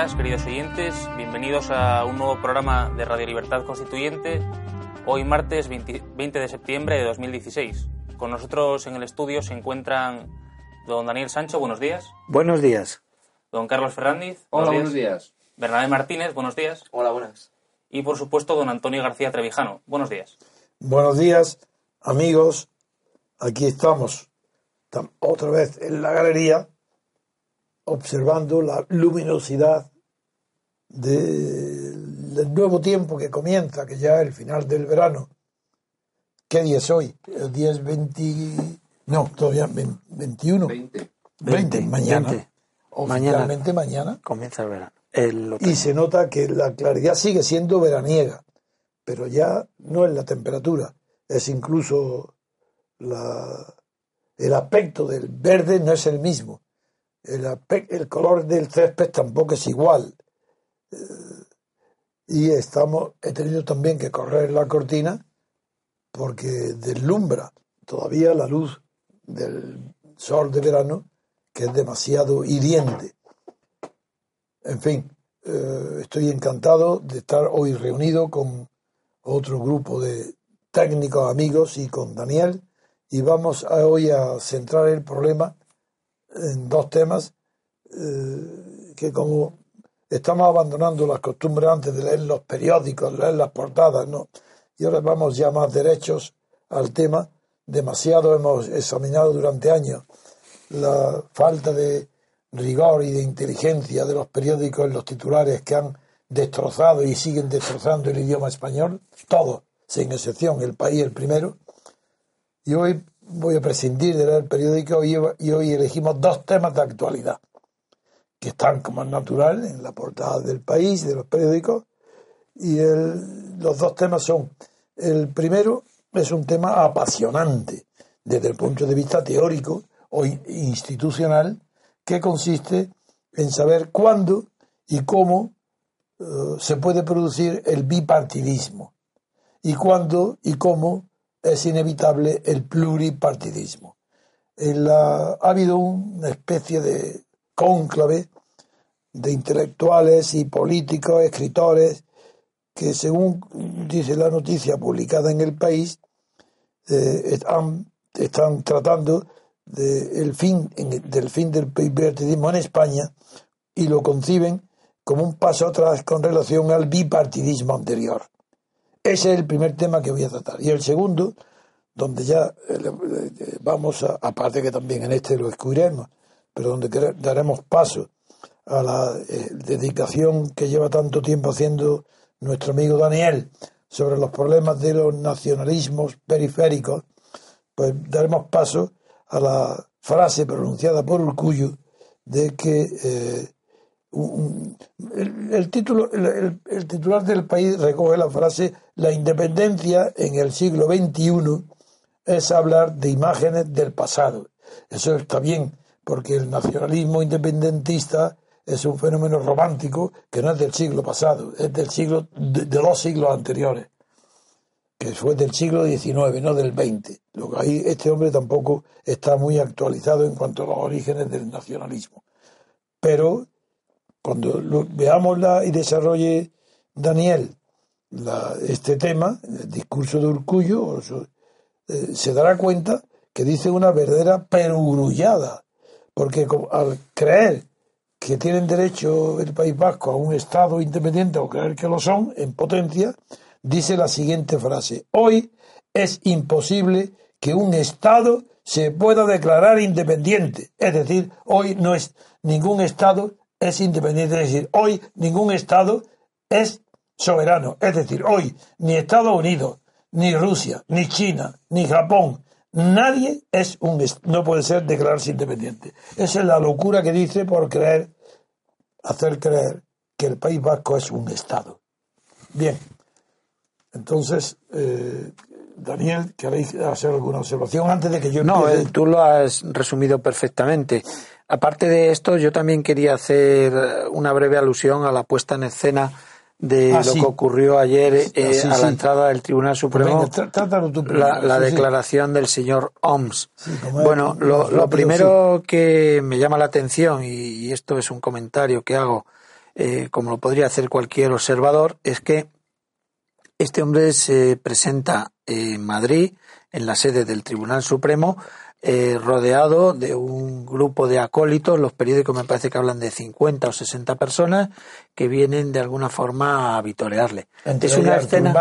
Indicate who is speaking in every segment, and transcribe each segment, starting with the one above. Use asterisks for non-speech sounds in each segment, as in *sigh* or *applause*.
Speaker 1: buenos días, queridos oyentes. Bienvenidos a un nuevo programa de Radio Libertad Constituyente. Hoy martes 20, de septiembre de 2016. Con nosotros en el estudio se encuentran don Daniel Sancho, buenos días.
Speaker 2: Buenos días.
Speaker 1: Don Carlos Fernández.
Speaker 3: Hola, buenos días.
Speaker 1: Bernabé Martínez, buenos días.
Speaker 3: Hola, buenas.
Speaker 1: Y por supuesto don Antonio García Trevijano. Buenos días.
Speaker 4: Buenos días, amigos. Aquí estamos otra vez en la galería observando la luminosidad del nuevo tiempo que comienza, que ya es el final del verano. ¿Qué día es hoy? El día es 20... No, todavía 21.
Speaker 3: 20.
Speaker 4: 20, mañana. Oficialmente mañana,
Speaker 2: Comienza el verano.
Speaker 4: y se nota que la claridad sigue siendo veraniega, pero ya no es la temperatura, es incluso la, el aspecto del verde no es el mismo el, color del césped tampoco es igual. Y estamos, he tenido también que correr la cortina porque deslumbra todavía la luz del sol de verano, que es demasiado hiriente. En fin, eh, estoy encantado de estar hoy reunido con otro grupo de técnicos amigos y con Daniel, y vamos hoy a centrar el problema en dos temas eh, que como estamos abandonando las costumbres antes de leer los periódicos, leer las portadas, ¿no? Y ahora vamos ya más derechos al tema. Demasiado hemos examinado durante años la falta de rigor y de inteligencia de los periódicos en los titulares que han destrozado y siguen destrozando el idioma español, todos, sin excepción, el país el primero. Y hoy voy a prescindir de leer periódico y, y hoy elegimos dos temas de actualidad que están como es natural en la portada del país, de los periódicos, y los dos temas son, el primero es un tema apasionante desde el punto de vista teórico o institucional, que consiste en saber cuándo y cómo eh, se puede producir el bipartidismo y cuándo y cómo es inevitable el pluripartidismo. ha habido una especie de cónclave de intelectuales y políticos, escritores, que según dice la noticia publicada en el país, eh, están, tratando del fin, del fin del bipartidismo en España y lo conciben como un paso atrás con relación al bipartidismo anterior. Ese es el primer tema que voy a tratar. Y el segundo, donde ya eh, vamos a, aparte que también en este lo descubriremos, pero donde daremos paso a la eh, dedicación que lleva tanto tiempo haciendo nuestro amigo Daniel sobre los problemas de los nacionalismos periféricos, pues daremos paso a la frase pronunciada por Urcuyo de que el, título, el, titular del país recoge la frase la independencia en el siglo XXI es hablar de imágenes del pasado. Eso está bien, porque el nacionalismo independentista es un fenómeno romántico que no es del siglo pasado, es del siglo de, los siglos anteriores, que fue del siglo XIX, no del XX. Lo que ahí este hombre tampoco está muy actualizado en cuanto a los orígenes del nacionalismo. Pero cuando veamos y desarrolle Daniel este tema, el discurso de Urcullo, eh, se dará cuenta que dice una verdadera perogrullada, porque al creer que tienen derecho el País Vasco a un Estado independiente o creer que lo son, en potencia, dice la siguiente frase. Hoy es imposible que un Estado se pueda declarar independiente. Es decir, hoy no es ningún Estado es independiente. Es decir, hoy ningún Estado es soberano. Es decir, hoy ni Estados Unidos, ni Rusia, ni China, ni Japón, nadie es un no puede ser declararse independiente. Esa es la locura que dice por creer, hacer creer que el País Vasco es un Estado. Bien, entonces, eh, Daniel, ¿queréis hacer alguna observación antes de que yo
Speaker 2: No, eh, tú lo has resumido perfectamente. Aparte de esto, yo también quería hacer una breve alusión a la puesta en escena de ah, lo que ocurrió ayer eh, a la entrada del Tribunal Supremo, la, declaración del señor Oms. bueno, lo, primero que me llama la atención, y, esto es un comentario que hago, eh, como lo podría hacer cualquier observador, es que este hombre se presenta en Madrid, en la sede del Tribunal Supremo, eh, rodeado de un grupo de acólitos, los periódicos me parece que hablan de 50 o 60 personas que vienen de alguna forma a vitorearle.
Speaker 4: es una escena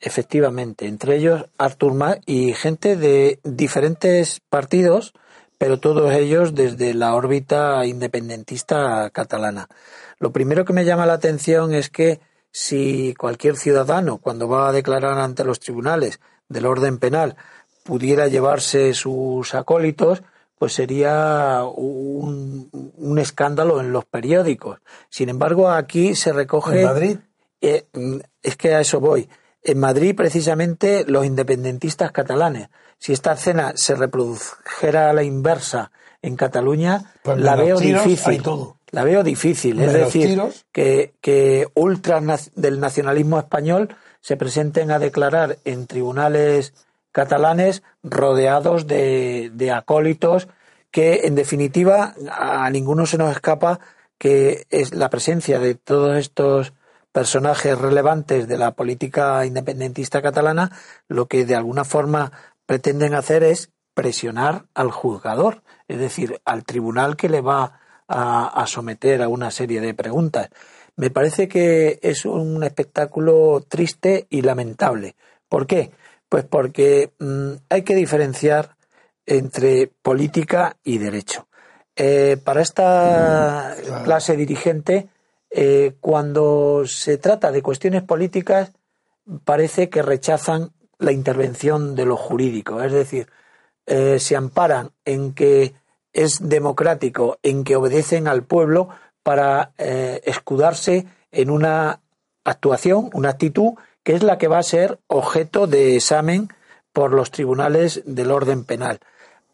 Speaker 2: efectivamente, entre ellos Artur Mas y gente de diferentes partidos, pero todos ellos desde la órbita independentista catalana. Lo primero que me llama la atención es que si cualquier ciudadano, cuando va a declarar ante los tribunales del orden penal, pudiera llevarse sus acólitos, pues sería un, escándalo en los periódicos. Sin embargo, aquí se recoge.
Speaker 4: ¿En Madrid?
Speaker 2: Eh, es que a eso voy. En Madrid, precisamente, los independentistas catalanes. Si esta escena se reprodujera a la inversa en Cataluña,
Speaker 4: pues
Speaker 2: la veo difícil. La veo difícil. es decir, que, que ultras del nacionalismo español se presenten a declarar en tribunales catalanes rodeados de, acólitos que, en definitiva, a ninguno se nos escapa que es la presencia de todos estos personajes relevantes de la política independentista catalana, lo que de alguna forma pretenden hacer es presionar al juzgador, es decir, al tribunal que le va a, a someter a una serie de preguntas. Me parece que es un espectáculo triste y lamentable. ¿Por qué? Pues porque mm, hay que diferenciar entre política y derecho. Eh, para esta clase dirigente, eh, cuando se trata de cuestiones políticas, parece que rechazan la intervención de lo jurídico. Es decir, eh, se amparan en que es democrático, en que obedecen al pueblo para escudarse en una actuación, una actitud que es la que va a ser objeto de examen por los tribunales del orden penal.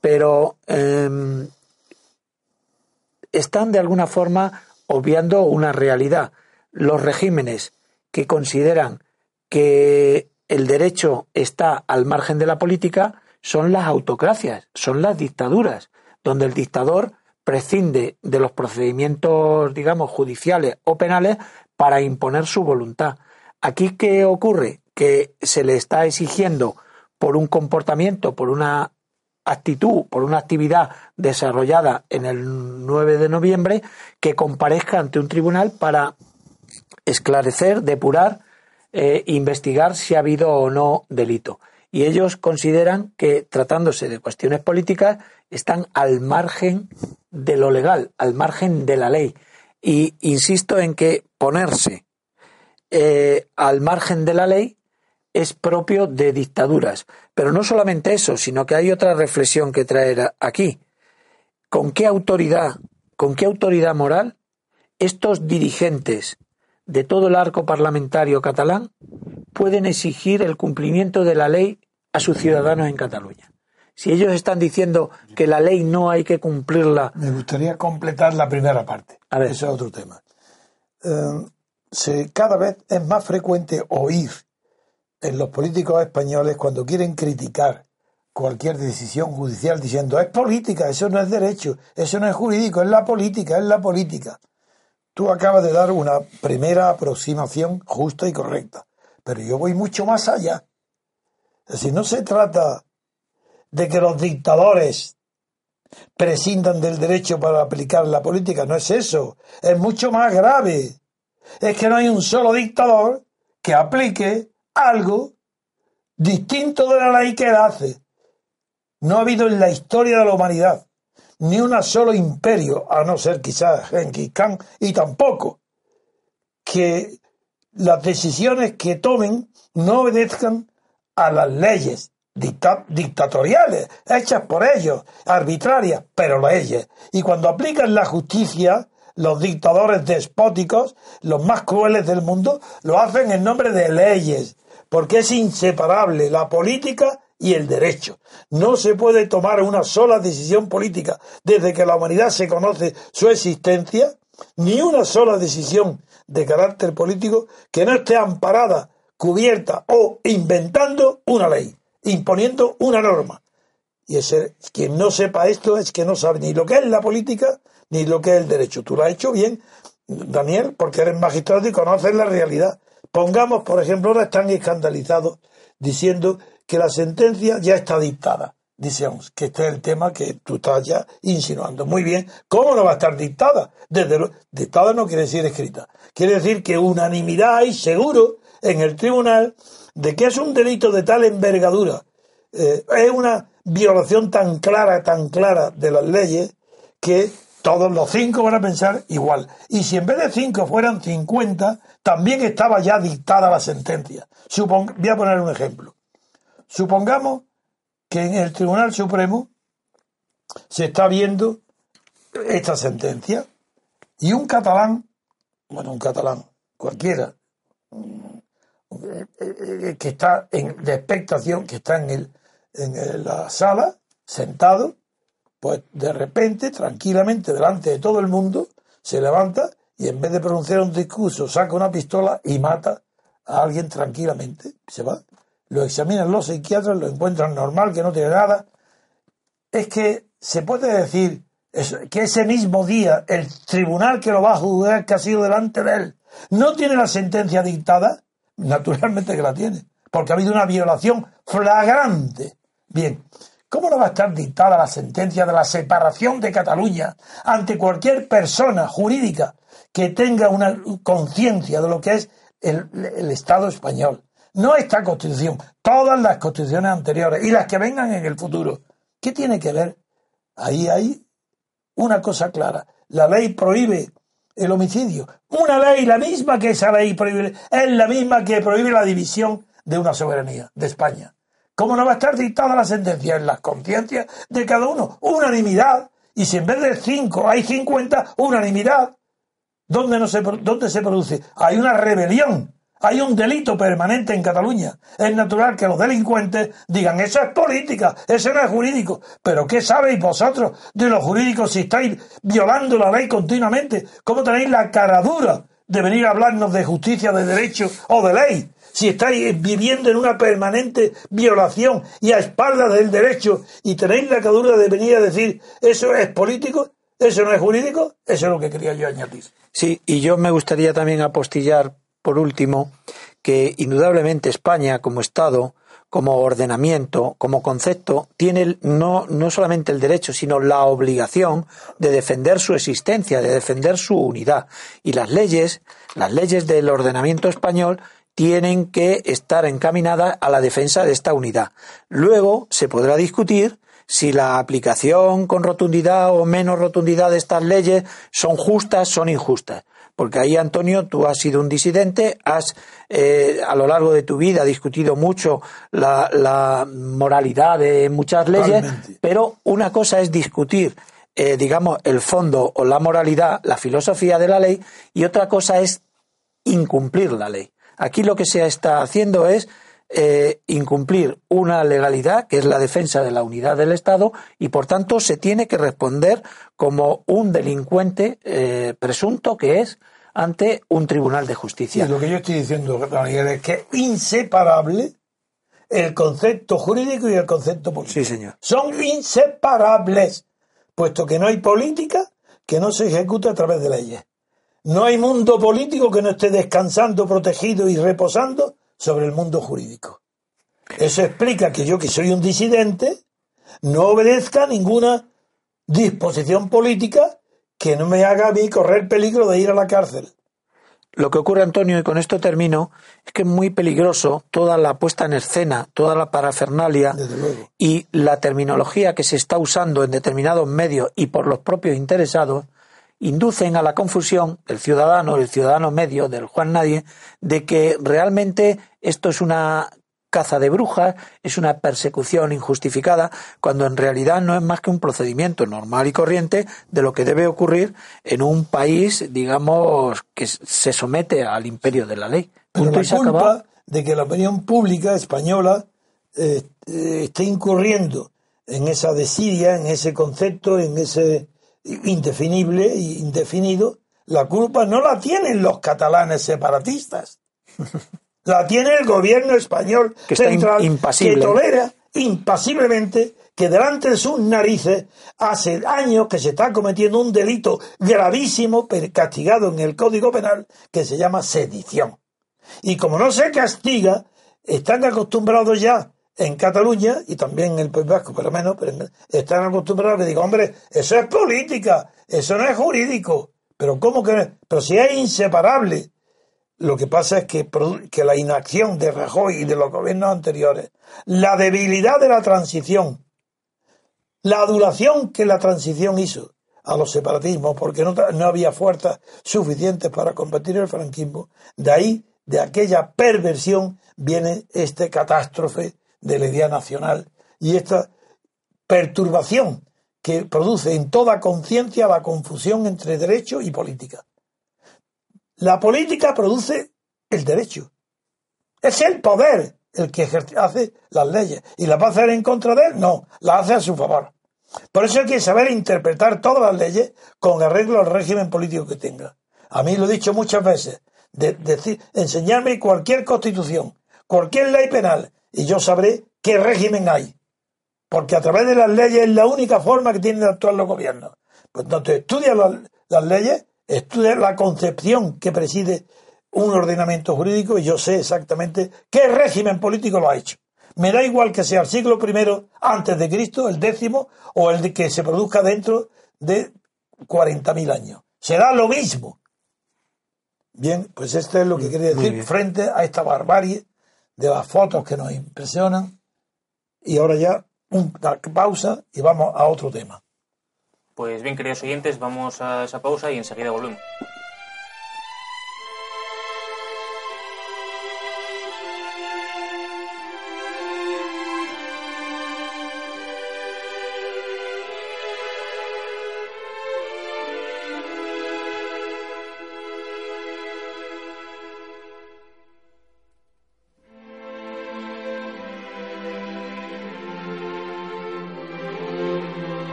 Speaker 2: Pero em, están de alguna forma obviando una realidad. Los regímenes que consideran que el derecho está al margen de la política son las autocracias, son las dictaduras, donde el dictador prescinde de los procedimientos, digamos, judiciales o penales para imponer su voluntad. Aquí, ¿qué ocurre? Que se le está exigiendo por un comportamiento, por una actitud, por una actividad desarrollada en el 9 de noviembre, que comparezca ante un tribunal para esclarecer, depurar, eh, investigar si ha habido o no delito. Y ellos consideran que, tratándose de cuestiones políticas, están al margen de lo legal, al margen de la ley. Y insisto en que ponerse eh, al margen de la ley es propio de dictaduras. Pero no solamente eso, sino que hay otra reflexión que traer aquí. ¿Con qué autoridad, con qué autoridad moral estos dirigentes de todo el arco parlamentario catalán pueden exigir el cumplimiento de la ley a sus ciudadanos en Cataluña? Si ellos están diciendo que la ley no hay que cumplirla.
Speaker 4: Me gustaría completar la primera parte. A ver. Ese es otro tema. Eh, cada vez es más frecuente oír en los políticos españoles cuando quieren criticar cualquier decisión judicial diciendo es política, eso no es derecho, eso no es jurídico, es la política, es la política. Tú acabas de dar una primera aproximación justa y correcta, pero yo voy mucho más allá. Es no se trata de que los dictadores prescindan del derecho para aplicar la política, no es eso, es mucho más grave es que no hay un solo dictador que aplique algo distinto de la ley que él hace. No ha habido en la historia de la humanidad ni un solo imperio, a no ser quizás Genghis Khan, y tampoco que las decisiones que tomen no obedezcan a las leyes dictatoriales hechas por ellos, arbitrarias, pero leyes. Y cuando aplican la justicia, los dictadores despóticos, los más crueles del mundo, lo hacen en nombre de leyes, porque es inseparable la política y el derecho. No se puede tomar una sola decisión política desde que la humanidad se conoce su existencia, ni una sola decisión de carácter político que no esté amparada, cubierta o inventando una ley, imponiendo una norma. Y ese, quien no sepa esto es que no sabe ni lo que es la política ni lo que es el derecho. Tú lo has hecho bien Daniel, porque eres magistrado y conoces la realidad. Pongamos, por ejemplo, ahora están escandalizados diciendo que la sentencia ya está dictada. Dicemos que este es el tema que tú estás ya insinuando. Muy bien, ¿cómo no va a estar dictada? Desde dictada no quiere decir escrita. Quiere decir que unanimidad hay seguro en el tribunal de que es un delito de tal envergadura, eh, es una violación tan clara, tan clara de las leyes, que todos los cinco van a pensar igual. Y si en vez de cinco fueran cincuenta, también estaba ya dictada la sentencia. voy a poner un ejemplo. Supongamos que en el Tribunal Supremo se está viendo esta sentencia y un catalán, bueno, un catalán cualquiera, que está en, de expectación, que está en, el, en la sala, sentado, pues de repente, tranquilamente, delante de todo el mundo, se levanta y en vez de pronunciar un discurso, saca una pistola y mata a alguien tranquilamente. Se va. Lo examinan los psiquiatras, lo encuentran normal, que no tiene nada. Es que se puede decir que ese mismo día el tribunal que lo va a juzgar, que ha sido delante de él, no tiene la sentencia dictada. *laughs* Naturalmente que la tiene, porque ha habido una violación flagrante. Bien, ¿cómo no va a estar dictada la sentencia de la separación de Cataluña ante cualquier persona jurídica que tenga una conciencia de lo que es el, Estado español? No esta constitución, todas las constituciones anteriores y las que vengan en el futuro. ¿Qué tiene que ver? Ahí hay una cosa clara. La ley prohíbe el homicidio. Una ley, la misma que esa ley prohíbe, es la misma que prohíbe la división de una soberanía de España. ¿Cómo no va a estar dictada la sentencia en las conciencias de cada uno? Unanimidad. Y si en vez de cinco hay cincuenta, unanimidad. ¿Dónde, no se, ¿Dónde se produce? Hay una rebelión hay un delito permanente en Cataluña. Es natural que los delincuentes digan, eso es política, eso no es jurídico. Pero ¿qué sabéis vosotros de los jurídicos si estáis violando la ley continuamente? ¿Cómo tenéis la caradura de venir a hablarnos de justicia, de derecho o de ley? Si estáis viviendo en una permanente violación y a espaldas del derecho y tenéis la caradura de venir a decir, eso es político, eso no es jurídico, eso es lo que quería yo añadir.
Speaker 2: Sí, y yo me gustaría también apostillar por último, que indudablemente España como Estado, como ordenamiento, como concepto, tiene no, no solamente el derecho, sino la obligación de defender su existencia, de defender su unidad. Y las leyes, las leyes del ordenamiento español, tienen que estar encaminadas a la defensa de esta unidad. Luego se podrá discutir si la aplicación con rotundidad o menos rotundidad de estas leyes son justas, son injustas porque ahí, Antonio, tú has sido un disidente, has eh, a lo largo de tu vida discutido mucho la, moralidad de muchas leyes, pero una cosa es discutir, eh, digamos, el fondo o la moralidad, la filosofía de la ley, y otra cosa es incumplir la ley. Aquí lo que se está haciendo es eh, incumplir una legalidad que es la defensa de la unidad del Estado y por tanto se tiene que responder como un delincuente eh, presunto que es ante un tribunal de justicia.
Speaker 4: Y lo que yo estoy diciendo, Daniel, es que es inseparable el concepto jurídico y el concepto político.
Speaker 2: Sí, señor.
Speaker 4: Son inseparables, puesto que no hay política que no se ejecute a través de leyes. No hay mundo político que no esté descansando, protegido y reposando sobre el mundo jurídico. Eso explica que yo, que soy un disidente, no obedezca ninguna disposición política que no me haga a mí correr peligro de ir a la cárcel.
Speaker 2: Lo que ocurre, Antonio, y con esto termino, es que es muy peligroso toda la puesta en escena, toda la parafernalia y la terminología que se está usando en determinados medios y por los propios interesados inducen a la confusión del ciudadano, el ciudadano medio, del Juan Nadie, de que realmente esto es una caza de brujas, es una persecución injustificada, cuando en realidad no es más que un procedimiento normal y corriente de lo que debe ocurrir en un país, digamos, que se somete al imperio de la ley.
Speaker 4: Pero la culpa de que la opinión pública española eh, eh, esté incurriendo en esa desidia, en ese concepto, en ese indefinible e indefinido, la culpa no la tienen los catalanes separatistas. *laughs* La tiene el gobierno español
Speaker 2: que
Speaker 4: central
Speaker 2: impasible.
Speaker 4: que tolera impasiblemente que delante de sus narices hace años que se está cometiendo un delito gravísimo castigado en el Código Penal que se llama sedición. Y como no se castiga, están acostumbrados ya en Cataluña y también en el País Vasco, pero menos, pero están acostumbrados que digo, hombre, eso es política, eso no es jurídico. Pero ¿cómo que? Pero si es inseparable. Lo que pasa es que, que la inacción de Rajoy y de los gobiernos anteriores, la debilidad de la transición, la adulación que la transición hizo a los separatismos, porque no, no había fuerzas suficientes para combatir el franquismo, de ahí, de aquella perversión, viene esta catástrofe de la idea nacional y esta perturbación que produce en toda conciencia la confusión entre derecho y política. La política produce el derecho. Es el poder el que hace las leyes. ¿Y las va a hacer en contra de él? No, las hace a su favor. Por eso hay que saber interpretar todas las leyes con arreglo al régimen político que tenga. A mí lo he dicho muchas veces. decir, enseñarme cualquier constitución, cualquier ley penal, y yo sabré qué régimen hay. Porque a través de las leyes es la única forma que tienen de actuar los gobiernos. Pues entonces estudia las leyes, estudia la concepción que preside un ordenamiento jurídico y yo sé exactamente qué régimen político lo ha hecho. Me da igual que sea el siglo I antes de Cristo, el décimo, o el que se produzca dentro de 40.000 años. Será lo mismo. Bien, pues esto es lo que quería decir frente a esta barbarie de las fotos que nos impresionan. Y ahora ya una pausa y vamos a otro tema.
Speaker 1: Pues bien, queridos oyentes, vamos a esa pausa y enseguida volvemos.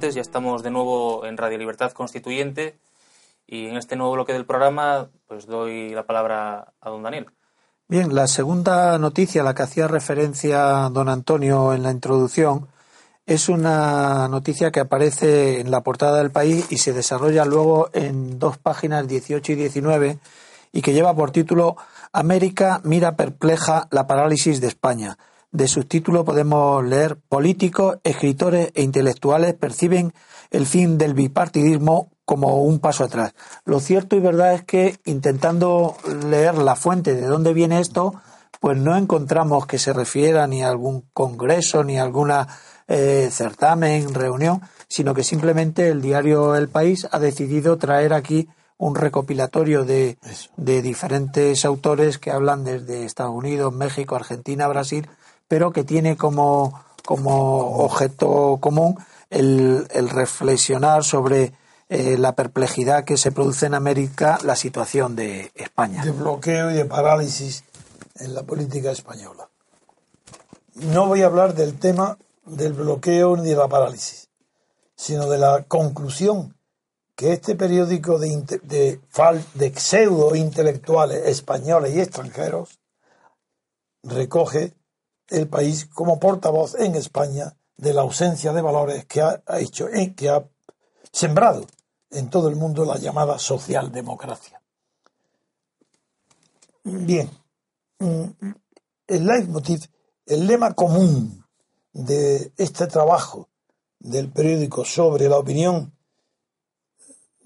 Speaker 1: Ya estamos de nuevo en Radio Libertad Constituyente y en este nuevo bloque del programa pues doy la palabra a don Daniel.
Speaker 2: Bien, la segunda noticia a la que hacía referencia don Antonio en la introducción es una noticia que aparece en la portada del país y se desarrolla luego en dos páginas 18 y 19 y que lleva por título América mira perpleja la parálisis de España de subtítulo podemos leer políticos, escritores e intelectuales perciben el fin del bipartidismo como un paso atrás. Lo cierto y verdad es que intentando leer la fuente de dónde viene esto, pues no encontramos que se refiera ni a algún congreso ni a alguna eh, certamen, reunión, sino que simplemente el diario El País ha decidido traer aquí un recopilatorio de, de diferentes autores que hablan desde Estados Unidos, México, Argentina, Brasil, pero que tiene como, como objeto común el, reflexionar sobre eh, la perplejidad que se produce en América la situación de España.
Speaker 4: De bloqueo y de parálisis en la política española. No voy a hablar del tema del bloqueo ni de la parálisis, sino de la conclusión que este periódico de, de, de pseudo intelectuales españoles y extranjeros recoge el país como portavoz en España de la ausencia de valores que ha, hecho, eh, que ha sembrado en todo el mundo la llamada socialdemocracia. Bien, mm, el leitmotiv, el lema común de este trabajo del periódico sobre la opinión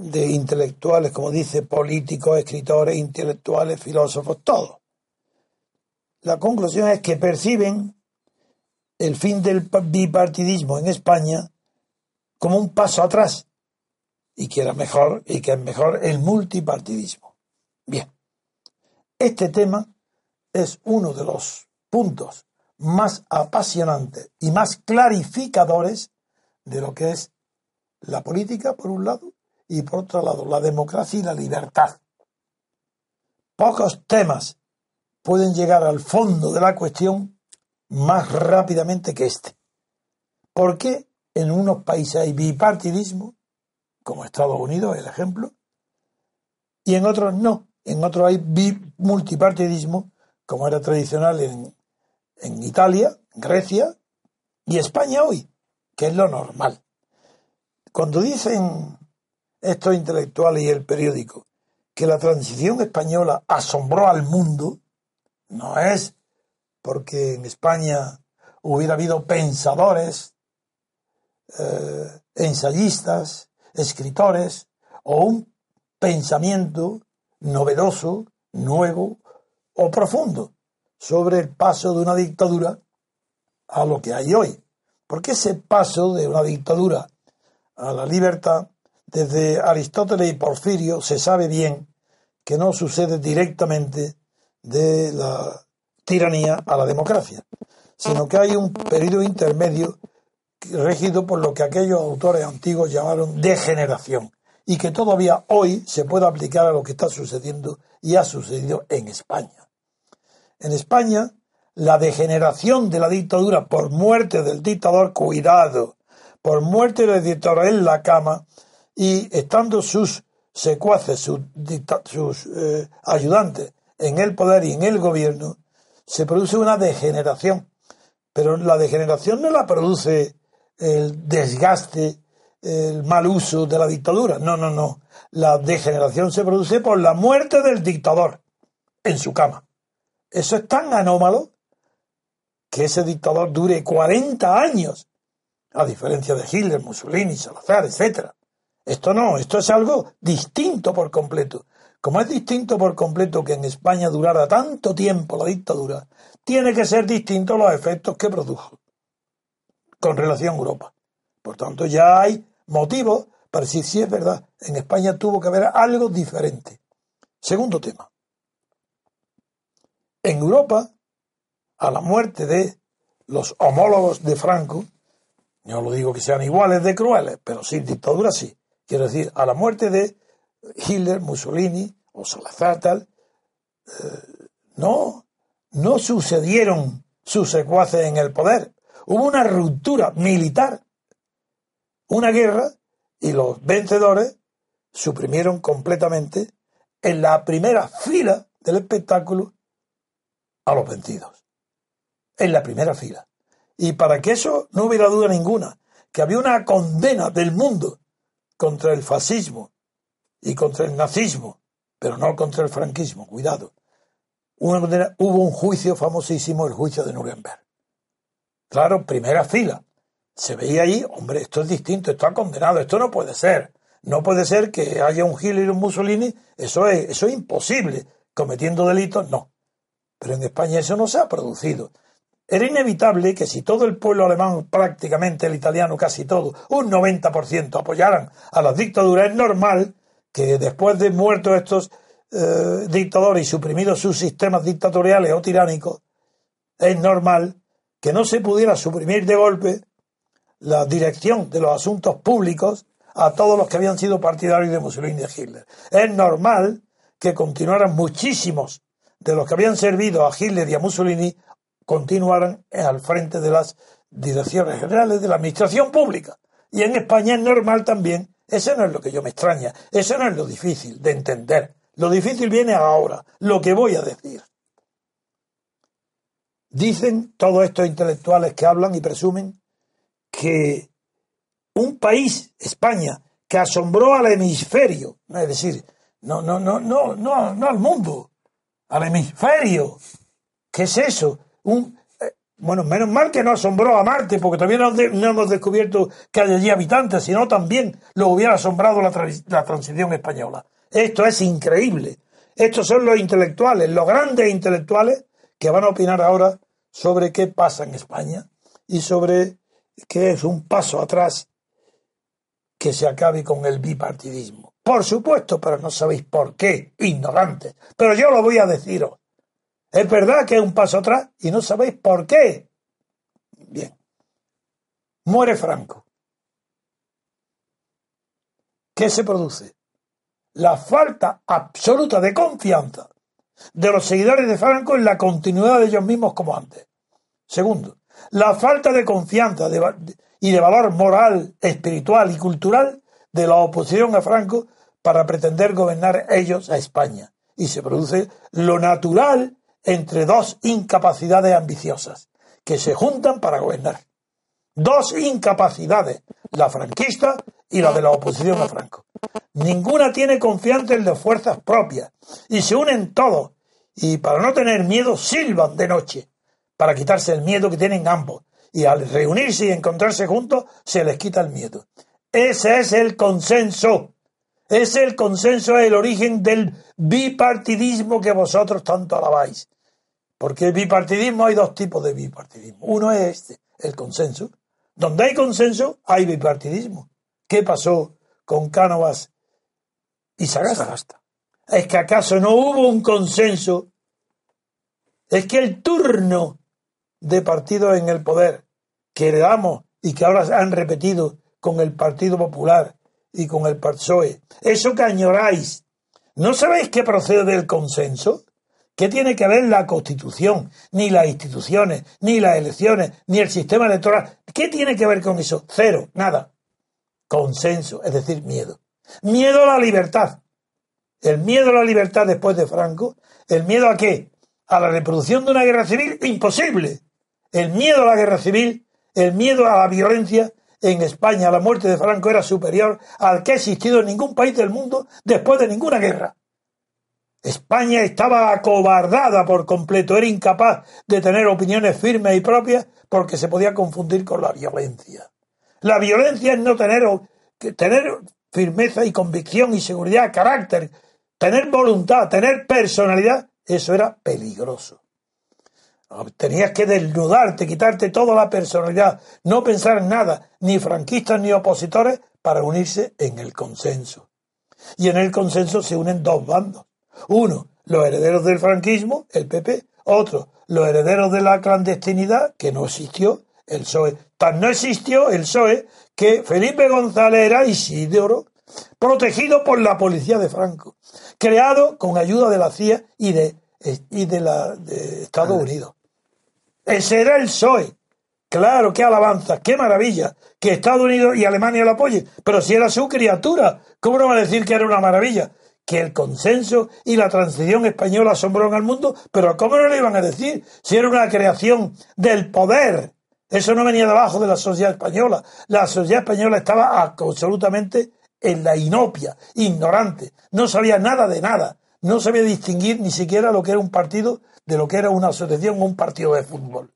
Speaker 4: de intelectuales, como dice, políticos, escritores, intelectuales, filósofos, todos, la conclusión es que perciben el fin del bipartidismo en España como un paso atrás y que era mejor y que es mejor el multipartidismo. Bien, este tema es uno de los puntos más apasionantes y más clarificadores de lo que es la política, por un lado, y por otro lado, la democracia y la libertad. Pocos temas pueden llegar al fondo de la cuestión más rápidamente que este. ¿Por qué en unos países hay bipartidismo, como Estados Unidos, el ejemplo, y en otros no? En otros hay multipartidismo, como era tradicional en, en Italia, Grecia y España hoy, que es lo normal. Cuando dicen estos intelectuales y el periódico que la transición española asombró al mundo, no es porque en España hubiera habido pensadores, eh, ensayistas, escritores, o un pensamiento novedoso, nuevo o profundo sobre el paso de una dictadura a lo que hay hoy. Porque ese paso de una dictadura a la libertad, desde Aristóteles y Porfirio se sabe bien que no sucede directamente de la tiranía a la democracia, sino que hay un periodo intermedio regido por lo que aquellos autores antiguos llamaron degeneración y que todavía hoy se puede aplicar a lo que está sucediendo y ha sucedido en España. En España, la degeneración de la dictadura por muerte del dictador, cuidado, por muerte del dictador en la cama y estando sus secuaces, sus, sus eh, ayudantes en el poder y en el gobierno, se produce una degeneración. Pero la degeneración no la produce el desgaste, el mal uso de la dictadura. No, no, no. La degeneración se produce por la muerte del dictador en su cama. Eso es tan anómalo que ese dictador dure 40 años, a diferencia de Hitler, Mussolini, Salazar, etc. Esto no, esto es algo distinto por completo. Como es distinto por completo que en España durara tanto tiempo la dictadura, tiene que ser distinto los efectos que produjo con relación a Europa. Por tanto, ya hay motivos para decir si es verdad, en España tuvo que haber algo diferente. Segundo tema. En Europa, a la muerte de los homólogos de Franco, no lo digo que sean iguales de crueles, pero sin dictadura sí. Quiero decir, a la muerte de Hitler, Mussolini o Salazar, tal, eh, no, no sucedieron sus secuaces en el poder. Hubo una ruptura militar, una guerra, y los vencedores suprimieron completamente en la primera fila del espectáculo a los vencidos. En la primera fila. Y para que eso no hubiera duda ninguna, que había una condena del mundo contra el fascismo y contra el nazismo, pero no contra el franquismo, cuidado. hubo un juicio famosísimo, el juicio de Nuremberg. Claro, primera fila. Se veía ahí, hombre, esto es distinto, esto ha condenado, esto no puede ser. No puede ser que haya un Hitler y un Mussolini, eso es, eso es imposible. Cometiendo delitos, no. Pero en España eso no se ha producido. Era inevitable que si todo el pueblo alemán, prácticamente el italiano, casi todo, un 90% apoyaran a las dictaduras, es normal que después de muertos estos eh, dictadores y suprimidos sus sistemas dictatoriales o tiránicos, es normal que no se pudiera suprimir de golpe la dirección de los asuntos públicos a todos los que habían sido partidarios de Mussolini y de Hitler. Es normal que continuaran muchísimos de los que habían servido a Hitler y a Mussolini continuaran al frente de las direcciones generales de la administración pública. Y en España es normal también eso no es lo que yo me extraña, eso no es lo difícil de entender. Lo difícil viene ahora, lo que voy a decir. Dicen todos estos intelectuales que hablan y presumen que un país, España, que asombró al hemisferio, es decir, no, no, no, no, no, no al mundo, al hemisferio. ¿Qué es eso? Un, bueno, menos mal que no asombró a Marte, porque todavía no, hemos descubierto que hay allí habitantes, sino también lo hubiera asombrado la, la transición española. Esto es increíble. Estos son los intelectuales, los grandes intelectuales que van a opinar ahora sobre qué pasa en España y sobre qué es un paso atrás que se acabe con el bipartidismo. Por supuesto, pero no sabéis por qué, ignorantes. Pero yo lo voy a deciros. Es verdad que es un paso atrás y no sabéis por qué. Bien. Muere Franco. ¿Qué se produce? La falta absoluta de confianza de los seguidores de Franco en la continuidad de ellos mismos como antes. Segundo, la falta de confianza y de valor moral, espiritual y cultural de la oposición a Franco para pretender gobernar ellos a España. Y se produce lo natural entre dos incapacidades ambiciosas que se juntan para gobernar. Dos incapacidades, la franquista y la de la oposición a Franco. Ninguna tiene confianza en las fuerzas propias y se unen todos y para no tener miedo silban de noche para quitarse el miedo que tienen ambos y al reunirse y encontrarse juntos se les quita el miedo. Ese es el consenso. Es el consenso, el origen del bipartidismo que vosotros tanto alabáis. Porque el bipartidismo hay dos tipos de bipartidismo. Uno es este, el consenso. Donde hay consenso, hay bipartidismo. ¿Qué pasó con Cánovas y Sagasta? ¿Es que acaso no hubo un consenso? Es que el turno de partidos en el poder que heredamos y que ahora han repetido con el Partido Popular y con el PSOE, eso que añoráis, ¿no sabéis que procede del consenso? ¿Qué tiene que ver la Constitución, ni las instituciones, ni las elecciones, ni el sistema electoral? ¿Qué tiene que ver con eso? Cero, nada. Consenso, es decir, miedo. Miedo a la libertad. El miedo a la libertad después de Franco, ¿el miedo a qué? A la reproducción de una guerra civil, imposible. El miedo a la guerra civil, el miedo a la violencia en España, la muerte de Franco era superior al que ha existido en ningún país del mundo después de ninguna guerra. España estaba acobardada por completo, era incapaz de tener opiniones firmes y propias porque se podía confundir con la violencia. La violencia es no tener, tener firmeza y convicción y seguridad, carácter, tener voluntad, tener personalidad, eso era peligroso. Tenías que desnudarte, quitarte toda la personalidad, no pensar en nada, ni franquistas ni opositores, para unirse en el consenso. Y en el consenso se unen dos bandos. Uno, los herederos del franquismo, el PP. Otro, los herederos de la clandestinidad, que no existió, el PSOE. Tan no existió el PSOE que Felipe González era Isidoro, protegido por la policía de Franco, creado con ayuda de la CIA y de, y de, la, de Estados Unidos. Ese era el PSOE. Claro, qué alabanza, qué maravilla que Estados Unidos y Alemania lo apoyen. Pero si era su criatura, ¿cómo no va a decir que era una maravilla? Que el consenso y la transición española asombraron al mundo, pero ¿cómo no le iban a decir si era una creación del poder? Eso no venía de abajo de la sociedad española. La sociedad española estaba absolutamente en la inopia, ignorante. No sabía nada de nada. No sabía distinguir ni siquiera lo que era un partido de lo que era una asociación o un partido de fútbol.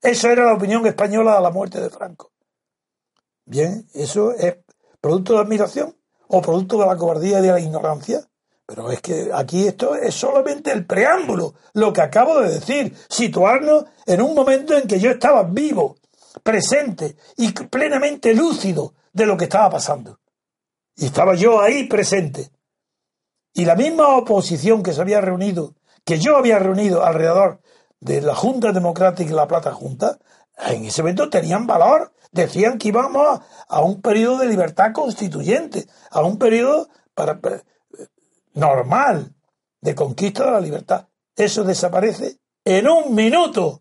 Speaker 4: Esa era la opinión española a la muerte de Franco. Bien, eso es producto de admiración o producto de la cobardía y de la ignorancia. Pero es que aquí esto es solamente el preámbulo, lo que acabo de decir, situarnos en un momento en que yo estaba vivo, presente y plenamente lúcido de lo que estaba pasando. Y estaba yo ahí presente. Y la misma oposición que se había reunido que yo había reunido alrededor de la Junta Democrática y la Plata Junta, en ese momento tenían valor. Decían que íbamos a, un periodo de libertad constituyente, a un periodo para, normal de conquista de la libertad. Eso desaparece en un minuto.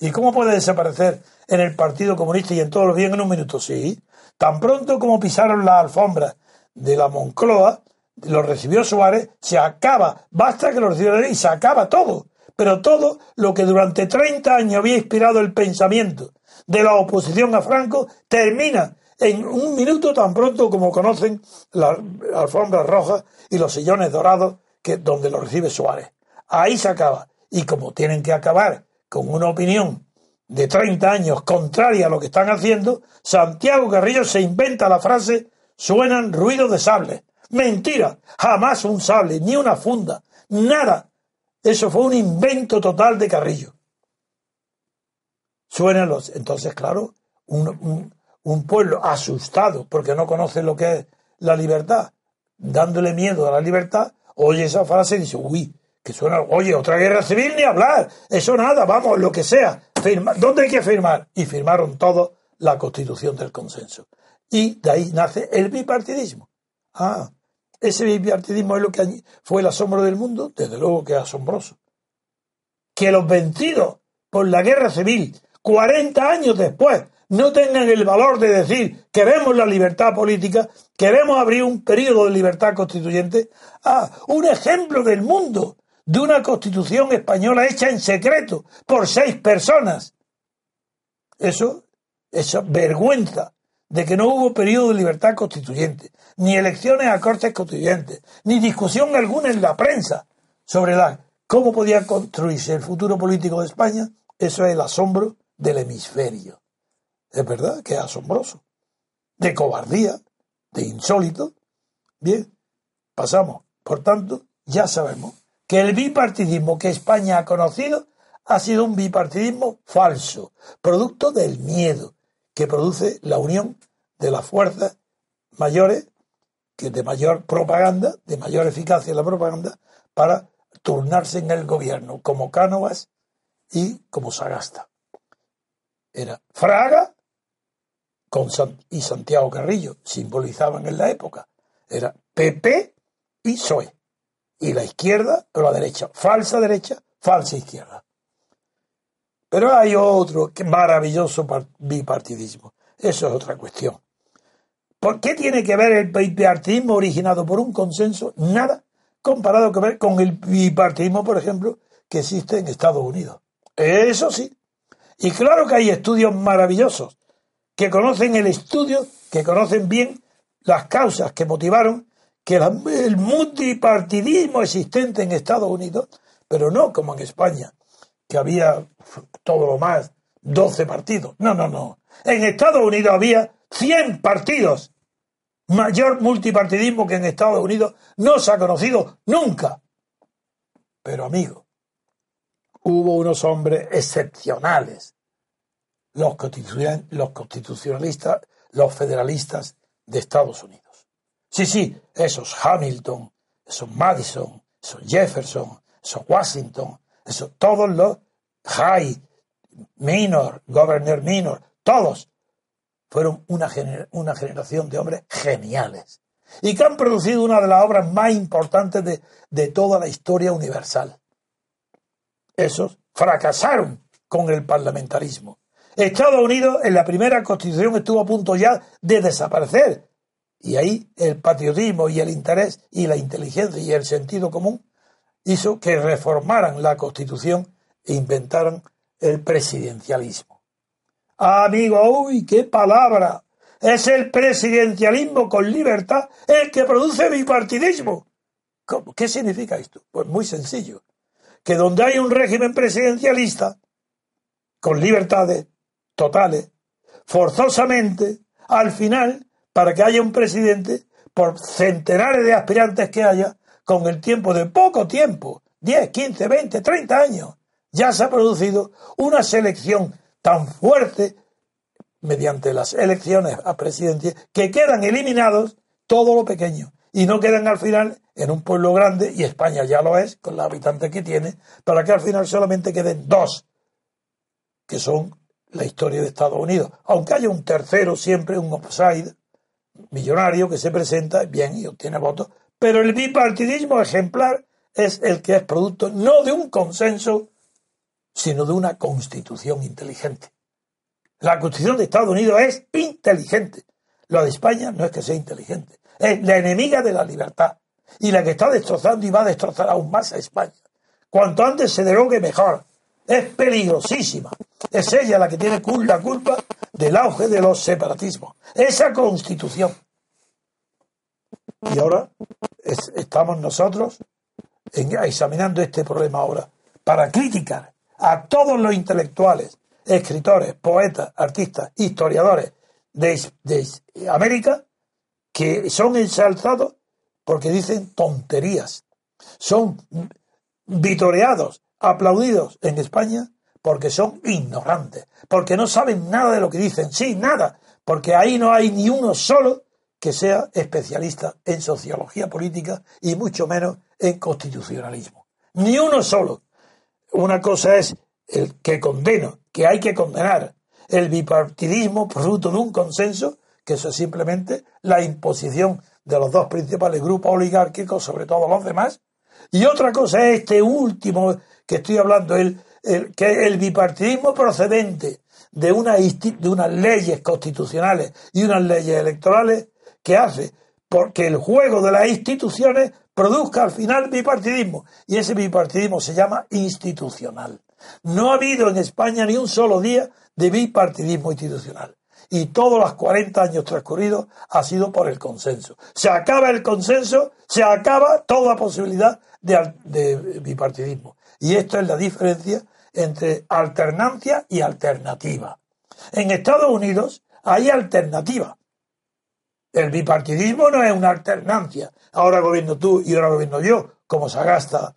Speaker 4: ¿Y cómo puede desaparecer en el Partido Comunista y en todos los bienes en un minuto? Sí. Tan pronto como pisaron la alfombra de la Moncloa, lo recibió Suárez, se acaba, basta que lo reciba y se acaba todo. Pero todo lo que durante 30 años había inspirado el pensamiento de la oposición a Franco termina en un minuto tan pronto como conocen las alfombras rojas y los sillones dorados que, donde lo recibe Suárez. Ahí se acaba. Y como tienen que acabar con una opinión de 30 años contraria a lo que están haciendo, Santiago Carrillo se inventa la frase suenan ruidos de sable. Mentira, jamás un sable, ni una funda, nada. Eso fue un invento total de Carrillo. Suenan los. Entonces, claro, un, un, pueblo asustado porque no conoce lo que es la libertad, dándole miedo a la libertad, oye esa frase y dice, uy, que suena, oye, otra guerra civil ni hablar, eso nada, vamos, lo que sea, firma, ¿dónde hay que firmar? Y firmaron todos la constitución del consenso. Y de ahí nace el bipartidismo. Ah, ese bipartidismo es lo que fue el asombro del mundo, desde luego que es asombroso. Que los vencidos por la guerra civil, 40 años después, no tengan el valor de decir queremos la libertad política, queremos abrir un periodo de libertad constituyente. Ah, un ejemplo del mundo de una constitución española hecha en secreto por seis personas. Eso, eso vergüenza de que no hubo periodo de libertad constituyente, ni elecciones a cortes constituyentes, ni discusión alguna en la prensa sobre la, cómo podía construirse el futuro político de España. Eso es el asombro del hemisferio. Es verdad que es asombroso. De cobardía, de insólito. Bien, pasamos. Por tanto, ya sabemos que el bipartidismo que España ha conocido ha sido un bipartidismo falso, producto del miedo que produce la unión de las fuerzas mayores, que de mayor propaganda, de mayor eficacia en la propaganda, para turnarse en el gobierno, como Cánovas y como Sagasta. Era Fraga y Santiago Carrillo, simbolizaban en la época. Era PP y PSOE y la izquierda o la derecha. Falsa derecha, falsa izquierda. Pero hay otro que maravilloso bipartidismo. Eso es otra cuestión. ¿Por qué tiene que ver el bipartidismo originado por un consenso? Nada comparado ver con el bipartidismo, por ejemplo, que existe en Estados Unidos. Eso sí. Y claro que hay estudios maravillosos que conocen el estudio, que conocen bien las causas que motivaron que el multipartidismo existente en Estados Unidos, pero no como en España, que había todo lo más, 12 partidos. No, no, no. En Estados Unidos había 100 partidos. Mayor multipartidismo que en Estados Unidos no se ha conocido nunca. Pero amigo, hubo unos hombres excepcionales, los, los constitucionalistas, los federalistas de Estados Unidos. Sí, sí, esos Hamilton, esos Madison, esos Jefferson, esos Washington, esos todos los High, Minor, Governor Minor, todos fueron una, una generación de hombres geniales y que han producido una de las obras más importantes de, de toda la historia universal. Esos fracasaron con el parlamentarismo. Estados Unidos en la primera constitución estuvo a punto ya de desaparecer y ahí el patriotismo y el interés y la inteligencia y el sentido común hizo que reformaran la Constitución e inventaran el presidencialismo. Amigo, uy, qué palabra. Es el presidencialismo con libertad el que produce bipartidismo. ¿Qué significa esto? Pues muy sencillo. Que donde hay un régimen presidencialista, con libertades totales, forzosamente, al final para que haya un presidente, por centenares de aspirantes que haya, con el tiempo de poco tiempo, 10, 15, 20, 30 años, ya se ha producido una selección tan fuerte mediante las elecciones a presidente que quedan eliminados todo lo pequeño y no quedan al final en un pueblo grande, y España ya lo es, con los habitantes que tiene, para que al final solamente queden dos, que son la historia de Estados Unidos. Aunque haya un tercero siempre, un upside, millonario que se presenta, bien, y obtiene votos, pero el bipartidismo ejemplar es el que es producto no de un consenso, sino de una constitución inteligente. La constitución de Estados Unidos es inteligente. Lo de España no es que sea inteligente, es la enemiga de la libertad y la que está destrozando y va a destrozar aún más a España. Cuanto antes se derogue, mejor. Es peligrosísima. Es ella la que tiene la culpa del auge de los separatismos. Esa constitución. Y ahora estamos nosotros examinando este problema ahora para criticar a todos los intelectuales, escritores, poetas, artistas, historiadores de, de América que son ensalzados porque dicen tonterías. Son vitoreados, aplaudidos en España porque son ignorantes, porque no saben nada de lo que dicen, sí, nada, porque ahí no hay ni uno solo que sea especialista en sociología política y mucho menos en constitucionalismo. Ni uno solo. Una cosa es el que condeno, que hay que condenar el bipartidismo fruto de un consenso, que eso es simplemente la imposición de los dos principales grupos oligárquicos sobre todos los demás. Y otra cosa es este último que estoy hablando, el el, que el bipartidismo procedente de, una, de unas leyes constitucionales y unas leyes electorales que hace porque el juego de las instituciones produzca al final bipartidismo. Y ese bipartidismo se llama institucional. No ha habido en España ni un solo día de bipartidismo institucional. Y todos los 40 años transcurridos ha sido por el consenso. Se acaba el consenso, se acaba toda posibilidad de, de bipartidismo. Y esto es la diferencia entre alternancia y alternativa. En Estados Unidos hay alternativa. El bipartidismo no es una alternancia. Ahora gobierno tú y ahora gobierno yo, como Sagasta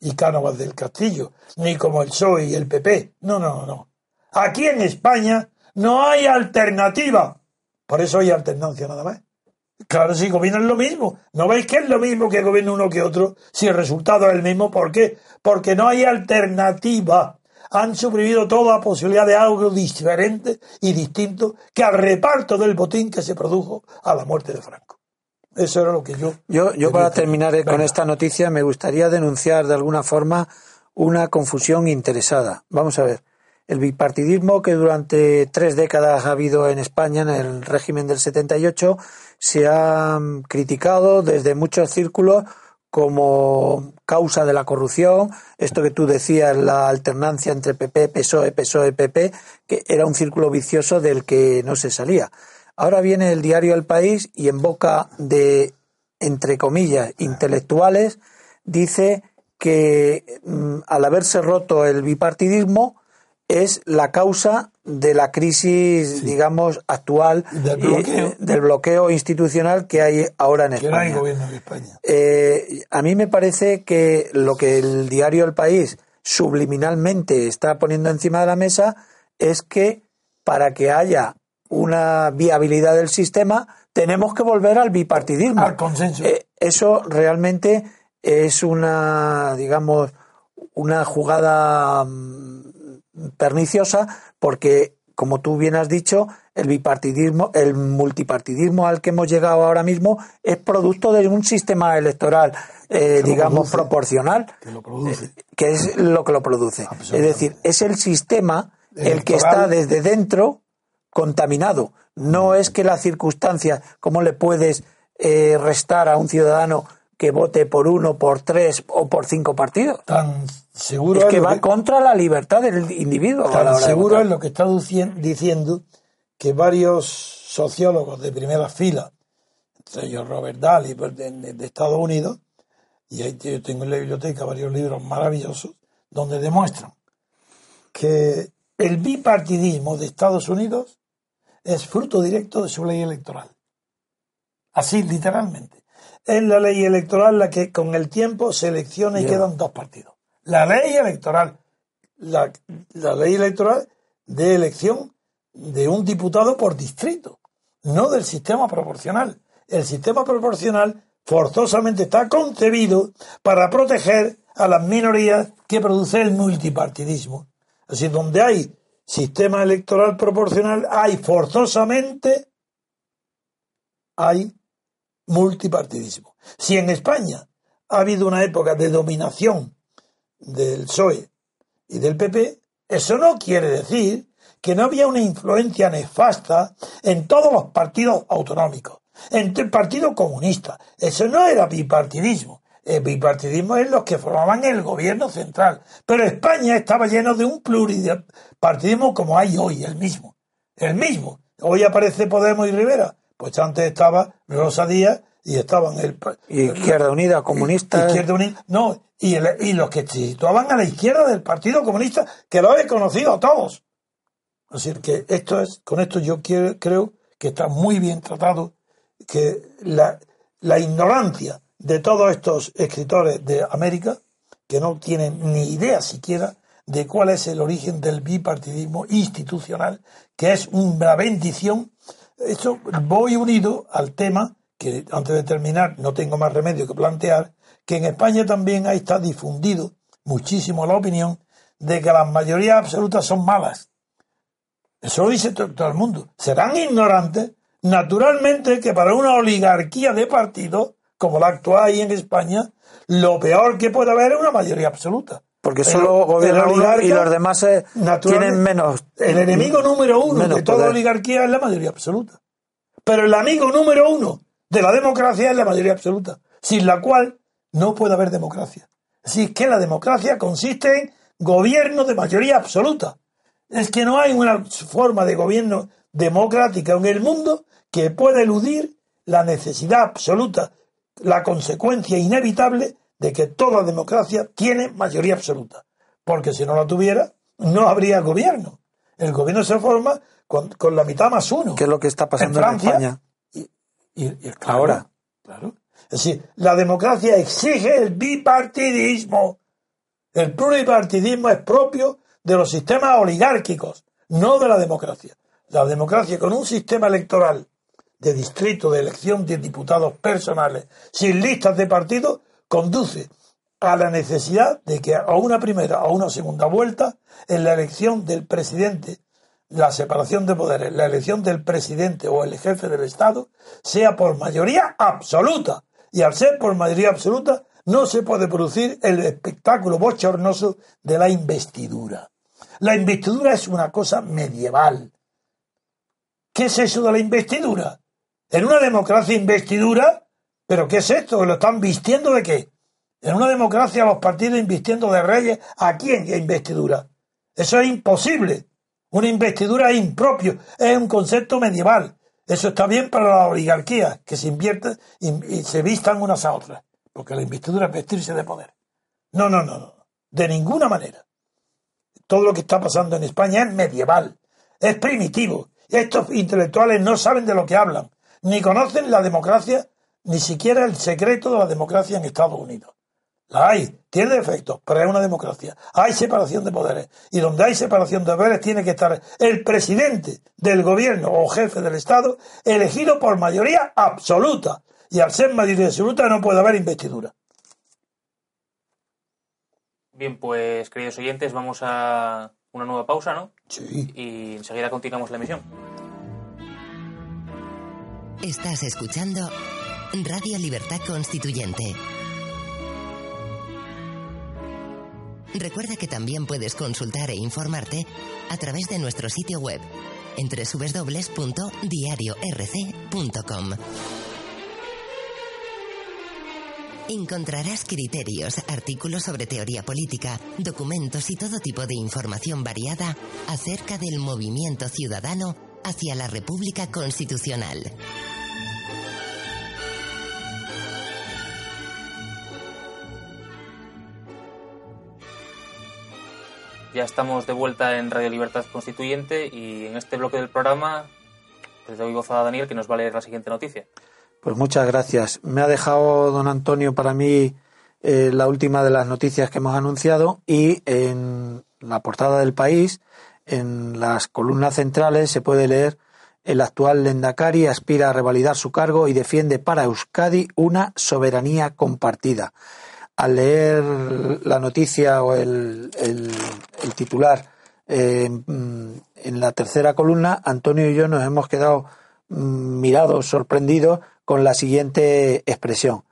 Speaker 4: y Cánovas del Castillo, ni como el PSOE y el PP. No, no, no. Aquí en España no hay alternativa. Por eso hay alternancia nada más. Claro, si gobiernan lo mismo. ¿No veis que es lo mismo que gobierna uno que otro? Si el resultado es el mismo, ¿por qué? Porque no hay alternativa. Han suprimido toda posibilidad de algo diferente y distinto que al reparto del botín que se produjo a la muerte de Franco. Eso era lo que yo.
Speaker 2: Yo, yo para terminar eh, con esta noticia me gustaría denunciar de alguna forma una confusión interesada. Vamos a ver. El bipartidismo que durante tres décadas ha habido en España, en el régimen del 78, se ha mm, criticado desde muchos círculos como causa de la corrupción, esto que tú decías, la alternancia entre PP, PSOE, PSOE, PP, que era un círculo vicioso del que no se salía. Ahora viene el diario El País y en boca de, entre comillas, intelectuales, dice que mm, al haberse roto el bipartidismo, es la causa de la crisis, digamos, actual del bloqueo. institucional que hay ahora en España. Eh, a mí me parece que lo que el diario El País subliminalmente está poniendo encima de la mesa es que para que haya una viabilidad del sistema tenemos que volver al bipartidismo.
Speaker 4: Al consenso.
Speaker 2: Eh, eso realmente es una, digamos, una jugada mm, perniciosa porque, como tú bien has dicho, el bipartidismo, el multipartidismo al que hemos llegado ahora mismo es producto de un sistema electoral, eh, digamos, proporcional,
Speaker 4: que, eh,
Speaker 2: que, es lo que lo produce. Es decir, es el sistema el que está desde dentro contaminado. No es que la circunstancia, ¿cómo le puedes eh, restar a un ciudadano que vote por uno, por tres o por cinco partidos?
Speaker 4: Tan seguro
Speaker 2: es que va contra la libertad del individuo.
Speaker 4: seguro es lo que está diciendo que varios sociólogos de primera fila, entre ellos Robert Daly pues, de, Estados Unidos, y ahí yo tengo en la biblioteca varios libros maravillosos, donde demuestran que el bipartidismo de Estados Unidos es fruto directo de su ley electoral. Así, literalmente. Es la ley electoral la que con el tiempo selecciona y quedan dos partidos la ley electoral, la, ley electoral de elección de un diputado por distrito, no del sistema proporcional. El sistema proporcional forzosamente está concebido para proteger a las minorías que produce el multipartidismo. Así, donde hay sistema electoral proporcional, hay forzosamente hay multipartidismo. Si en España ha habido una época de dominación del PSOE y del PP, eso no quiere decir que no había una influencia nefasta en todos los partidos autonómicos, en el Partido Comunista. Eso no era bipartidismo. El bipartidismo es los que formaban el gobierno central. Pero España estaba lleno de un pluripartidismo como hay hoy, el mismo. El mismo. Hoy aparece Podemos y Rivera. Pues antes estaba Rosa Díaz y estaban el
Speaker 2: Izquierda Unida comunista
Speaker 4: Izquierda Unida no y, y los que se situaban a la izquierda del Partido Comunista que lo he conocido a todos. Así que esto es con esto yo creo que está muy bien tratado que la, la ignorancia de todos estos escritores de América que no tienen ni idea siquiera de cuál es el origen del bipartidismo institucional que es una bendición esto voy unido al tema que antes de terminar no tengo más remedio que plantear, que en España también ahí está difundido muchísimo la opinión de que las mayorías absolutas son malas. Eso lo dice todo, el mundo. Serán ignorantes, naturalmente, que para una oligarquía de partidos, como la actual ahí en España, lo peor que puede haber es una mayoría absoluta.
Speaker 2: Porque solo gobierna uno y los demás tienen menos.
Speaker 4: El enemigo número uno de toda oligarquía es la mayoría absoluta. Pero el amigo número uno de la democracia es la mayoría absoluta, sin la cual no puede haber democracia. Así que la democracia consiste en gobierno de mayoría absoluta. Es que no hay una forma de gobierno democrática en el mundo que pueda eludir la necesidad absoluta, la consecuencia inevitable de que toda democracia tiene mayoría absoluta. Porque si no la tuviera, no habría gobierno. El gobierno se forma con, la mitad más uno.
Speaker 2: ¿Qué es lo que está pasando en, España?
Speaker 4: Y, ahora. Claro. Es decir, la democracia exige el bipartidismo. El pluripartidismo es propio de los sistemas oligárquicos, no de la democracia. La democracia con un sistema electoral de distrito de elección de diputados personales sin listas de partido conduce a la necesidad de que a una primera o una segunda vuelta en la elección del presidente, la separación de poderes, la elección del presidente o el jefe del Estado sea por mayoría absoluta. Y al ser por mayoría absoluta, no se puede producir el espectáculo bochornoso de la investidura. La investidura es una cosa medieval. ¿Qué es eso de la investidura? En una democracia investidura, ¿pero qué es esto? ¿Lo están vistiendo de qué? En una democracia los partidos invistiendo de reyes, ¿a quién investidura? Eso es imposible. Una investidura es impropio, es un concepto medieval. Eso está bien para la oligarquía, que se invierten y, se vistan unas a otras, porque la investidura es vestirse de poder. No, no, no, de ninguna manera. Todo lo que está pasando en España es medieval, es primitivo. Estos intelectuales no saben de lo que hablan, ni conocen la democracia, ni siquiera el secreto de la democracia en Estados Unidos. La hay, tiene defectos, pero es una democracia. Hay separación de poderes. Y donde hay separación de poderes tiene que estar el presidente del gobierno o jefe del Estado elegido por mayoría absoluta. Y al ser mayoría absoluta no puede haber investidura.
Speaker 1: Bien, pues queridos oyentes, vamos a una nueva pausa, ¿no?
Speaker 4: Sí.
Speaker 1: Y enseguida continuamos la emisión.
Speaker 3: Estás escuchando Radio Libertad Constituyente. Recuerda que también puedes consultar e informarte a través de nuestro sitio web en www.diariorc.com. Encontrarás criterios, artículos sobre teoría política, documentos y todo tipo de información variada acerca del movimiento ciudadano hacia la República Constitucional.
Speaker 1: Ya estamos de vuelta en Radio Libertad Constituyente y en este bloque del programa pues doy voz a Daniel que nos va a leer la siguiente noticia.
Speaker 2: Pues muchas gracias. Me ha dejado don Antonio para mí eh, la última de las noticias que hemos anunciado y en la portada del país, en las columnas centrales, se puede leer el actual Lendakari aspira a revalidar su cargo y defiende para Euskadi una soberanía compartida al leer la noticia o el, titular eh, en la tercera columna, Antonio y yo nos hemos quedado mm, mirados, sorprendidos con la siguiente expresión.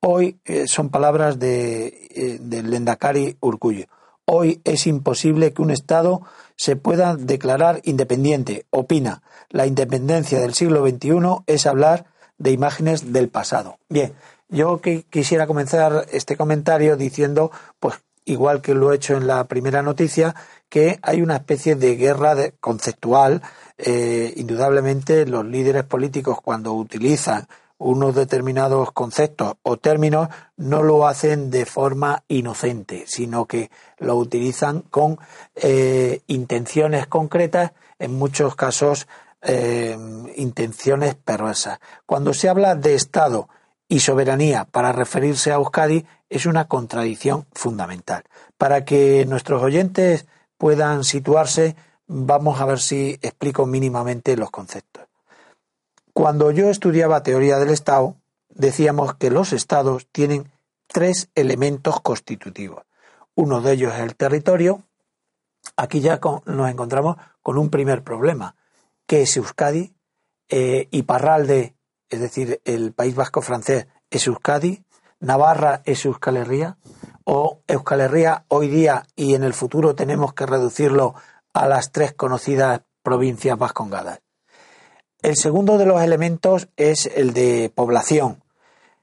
Speaker 2: Hoy eh, son palabras de, eh, Lendakari Urcullo. Hoy es imposible que un Estado se pueda declarar independiente. Opina, la independencia del siglo XXI es hablar de imágenes del pasado. Bien, yo quisiera comenzar este comentario diciendo, pues igual que lo he hecho en la primera noticia, que hay una especie de guerra conceptual. Eh, indudablemente los líderes políticos cuando utilizan unos determinados conceptos o términos no lo hacen de forma inocente, sino que lo utilizan con eh, intenciones concretas, en muchos casos eh, intenciones perversas. Cuando se habla de Estado y soberanía para referirse a Euskadi es una contradicción fundamental. Para que nuestros oyentes puedan situarse, vamos a ver si explico mínimamente los conceptos. Cuando yo estudiaba teoría del Estado, decíamos que los Estados tienen tres elementos constitutivos. Uno de ellos es el territorio. Aquí ya nos encontramos con un primer problema, que es Euskadi eh, y Parralde es decir, el País Vasco francés es Euskadi, Navarra es Euskal Herria o Euskal Herria hoy día y en el futuro tenemos que reducirlo a las tres conocidas provincias vascongadas. El segundo de los elementos es el de población.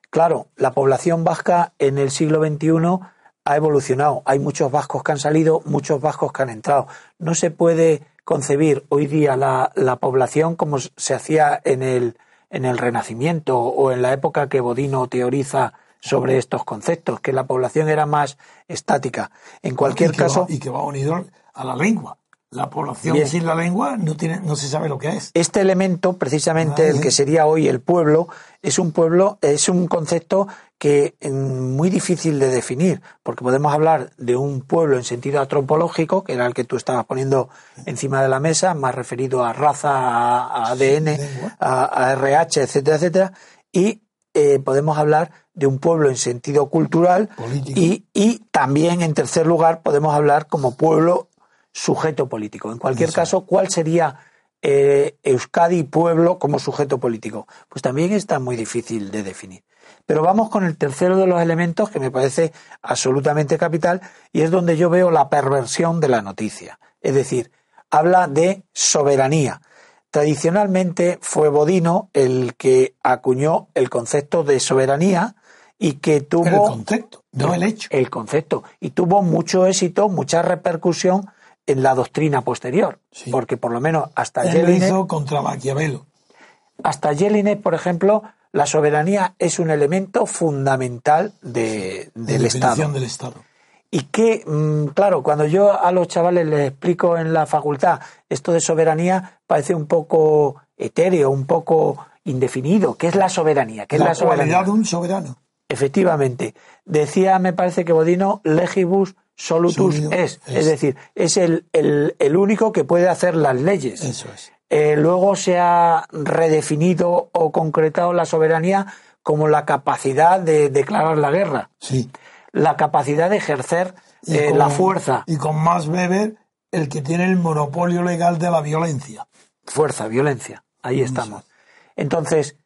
Speaker 2: Claro, la población vasca en el siglo XXI ha evolucionado. Hay muchos vascos que han salido, muchos vascos que han entrado. No se puede concebir hoy día la, población como se hacía en el, en el Renacimiento o en la época que Bodino teoriza sobre estos conceptos, que la población era más estática. En cualquier caso.
Speaker 4: y que va unido a la lengua. La población sin la lengua no, tiene, no se sabe lo que es.
Speaker 2: Este elemento, precisamente el que sería hoy el pueblo, es un pueblo, es un concepto que es muy difícil de definir, porque podemos hablar de un pueblo en sentido antropológico, que era el que tú estabas poniendo encima de la mesa, más referido a raza, a, ADN, a, RH, etcétera, etcétera, y eh, podemos hablar de un pueblo en sentido cultural y, y, también, en tercer lugar, podemos hablar como pueblo sujeto político. En cualquier caso, ¿cuál sería eh, Euskadi pueblo como sujeto político? Pues también está muy difícil de definir. Pero vamos con el tercero de los elementos que me parece absolutamente capital y es donde yo veo la perversión de la noticia. Es decir, habla de soberanía. Tradicionalmente fue Bodino el que acuñó el concepto de soberanía y que tuvo... El
Speaker 4: concepto, no el hecho.
Speaker 2: El concepto. Y tuvo mucho éxito, mucha repercusión en la doctrina posterior. Porque por lo menos hasta
Speaker 4: Él hizo contra Maquiavelo.
Speaker 2: Hasta Jelinek, por ejemplo, la soberanía es un elemento fundamental de, del Estado.
Speaker 4: del Estado.
Speaker 2: Y que, mm, claro, cuando yo a los chavales les explico en la facultad esto de soberanía, parece un poco etéreo, un poco indefinido. ¿Qué es la soberanía? ¿Qué
Speaker 4: la
Speaker 2: es la soberanía?
Speaker 4: de un soberano.
Speaker 2: Efectivamente. Decía, me parece que Bodino, legibus solutus es, es, decir, es el, el, único que puede hacer las leyes.
Speaker 4: Eso es.
Speaker 2: Eh, luego se ha redefinido o concretado la soberanía como la capacidad de declarar la guerra.
Speaker 4: Sí.
Speaker 2: La capacidad de ejercer eh, la fuerza.
Speaker 4: Y con más Weber, el que tiene el monopolio legal de la violencia.
Speaker 2: Fuerza, violencia. Ahí estamos. Entonces,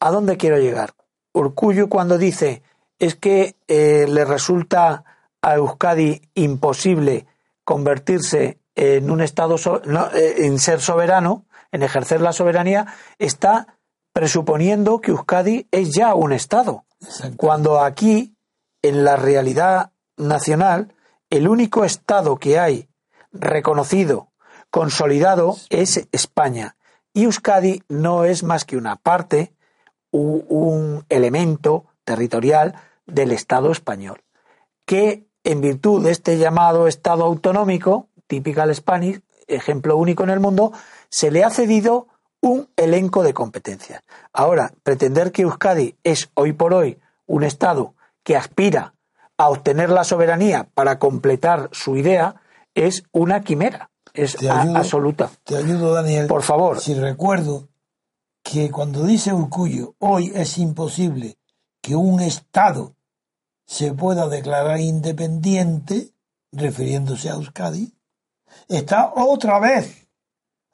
Speaker 2: ¿a dónde quiero llegar? Urcullo cuando dice es que eh, le resulta a Euskadi imposible convertirse en un Estado, eh, en ser soberano, en ejercer la soberanía, está presuponiendo que Euskadi es ya un Estado. Cuando aquí, en la realidad nacional, el único Estado que hay reconocido, consolidado, es España. Y Euskadi no es más que una parte, un elemento territorial del Estado español, que en virtud de este llamado Estado autonómico, typical Spanish, ejemplo único en el mundo, se le ha cedido un elenco de competencias. Ahora, pretender que Euskadi es hoy por hoy un Estado que aspira a obtener la soberanía para completar su idea es una quimera, es absoluta.
Speaker 4: Te ayudo, Daniel.
Speaker 2: Por favor.
Speaker 4: Si recuerdo que cuando dice Urcullo, hoy es imposible que un Estado se pueda declarar independiente, refiriéndose a Euskadi, está otra vez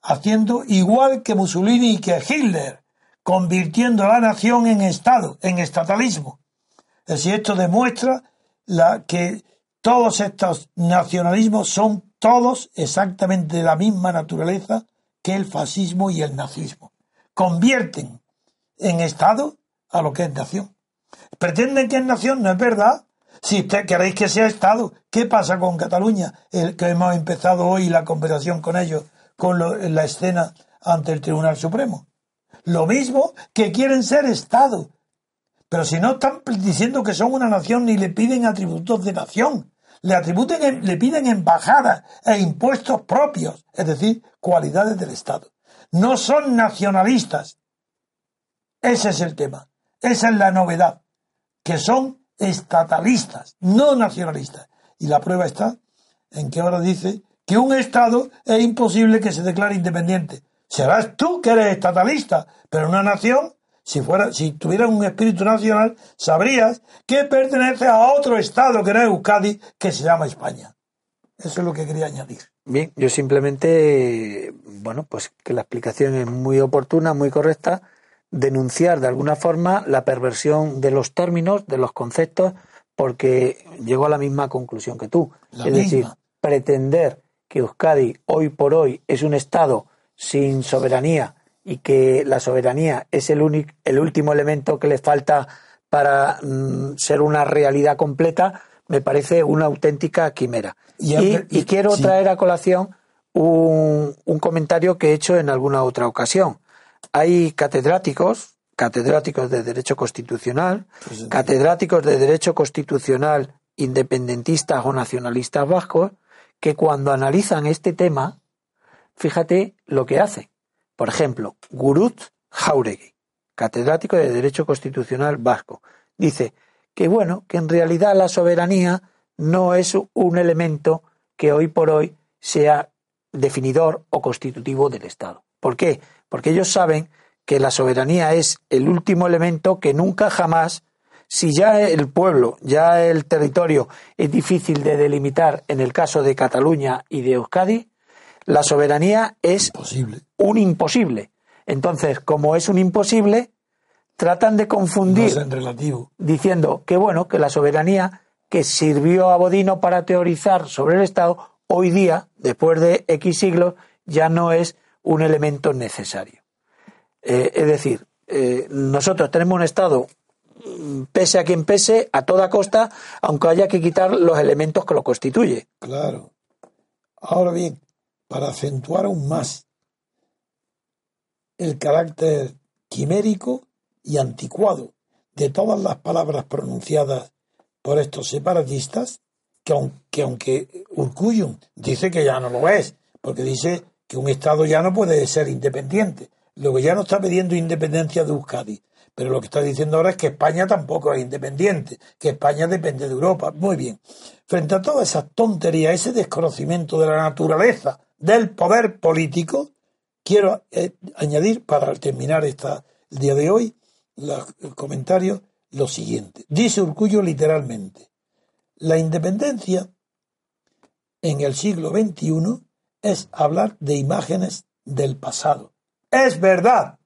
Speaker 4: haciendo igual que Mussolini y que Hitler, convirtiendo a la nación en Estado, en estatalismo. Es decir, esto demuestra la, que todos estos nacionalismos son todos exactamente de la misma naturaleza que el fascismo y el nazismo. Convierten en Estado a lo que es nación. Pretenden que es nación, no es verdad. Si usted queréis que sea Estado, ¿qué pasa con Cataluña? El que hemos empezado hoy la conversación con ellos, con la escena ante el Tribunal Supremo. Lo mismo que quieren ser Estado. Pero si no están diciendo que son una nación ni le piden atributos de nación, le, atributen, le piden embajadas e impuestos propios, es decir, cualidades del Estado. No son nacionalistas. Ese es el tema. Esa es la novedad que son estatalistas, no nacionalistas. Y la prueba está en que ahora dice que un Estado es imposible que se declare independiente. Serás tú que eres estatalista, pero una nación, si fuera, si tuviera un espíritu nacional, sabrías que pertenece a otro Estado que no es Euskadi, que se llama España. Eso es lo que quería añadir.
Speaker 2: Bien, yo simplemente, bueno, pues que la explicación es muy oportuna, muy correcta denunciar de alguna forma la perversión de los términos, de los conceptos, porque llegó a la misma conclusión que tú. es decir, pretender que Euskadi hoy por hoy es un Estado sin soberanía y que la soberanía es el, único, el último elemento que le falta para mm, ser una realidad completa, me parece una auténtica quimera. Y, quiero traer a colación un, un comentario que he hecho en alguna otra ocasión. Hay catedráticos, catedráticos de Derecho Constitucional, pues catedráticos de Derecho Constitucional independentistas o nacionalistas vascos, que cuando analizan este tema, fíjate lo que hacen. Por ejemplo, Gurut Jauregui, catedrático de Derecho Constitucional vasco, dice que bueno, que en realidad la soberanía no es un elemento que hoy por hoy sea definidor o constitutivo del Estado. ¿Por qué? Porque ellos saben que la soberanía es el último elemento que nunca jamás, si ya el pueblo, ya el territorio es difícil de delimitar en el caso de Cataluña y de Euskadi, la soberanía es un imposible. Entonces, como es un imposible, tratan de confundir diciendo que bueno, que la soberanía que sirvió a Bodino para teorizar sobre el Estado, hoy día, después de X siglos, ya no es un elemento necesario. Eh, es decir, eh, nosotros tenemos un Estado, mm, pese a quien pese, a toda costa, aunque haya que quitar los elementos que lo constituye.
Speaker 4: Claro. Ahora bien, para acentuar aún más el carácter quimérico y anticuado de todas las palabras pronunciadas por estos separatistas, que aunque, aunque dice que ya no lo es, porque dice un Estado ya no puede ser independiente. Lo que ya no está pidiendo independencia de Euskadi, pero lo que está diciendo ahora es que España tampoco es independiente, que España depende de Europa. Muy bien. Frente a todas esas tonterías, ese desconocimiento de la naturaleza del poder político, quiero eh, añadir, para terminar esta, el día de hoy, el comentario, lo siguiente. Dice Urcullo literalmente, la independencia en el siglo XXI es hablar de imágenes del pasado. Es verdad.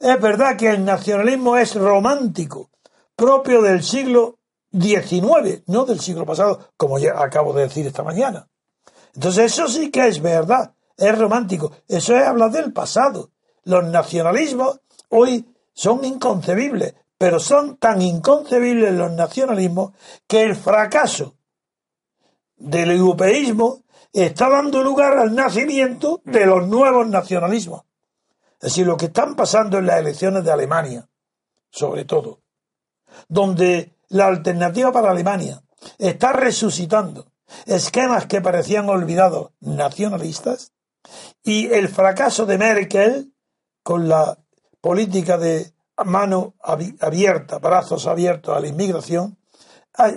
Speaker 4: Es verdad que el nacionalismo es romántico, propio del siglo XIX, no del siglo pasado, como ya acabo de decir esta mañana. Entonces eso sí que es verdad, es romántico. Eso es hablar del pasado. Los nacionalismos hoy son inconcebibles, pero son tan inconcebibles los nacionalismos que el fracaso del europeísmo está dando lugar al nacimiento de los nuevos nacionalismos. Es decir, lo que están pasando en las elecciones de Alemania, sobre todo, donde la alternativa para Alemania está resucitando esquemas que parecían olvidados nacionalistas y el fracaso de Merkel con la política de mano abierta, brazos abiertos a la inmigración,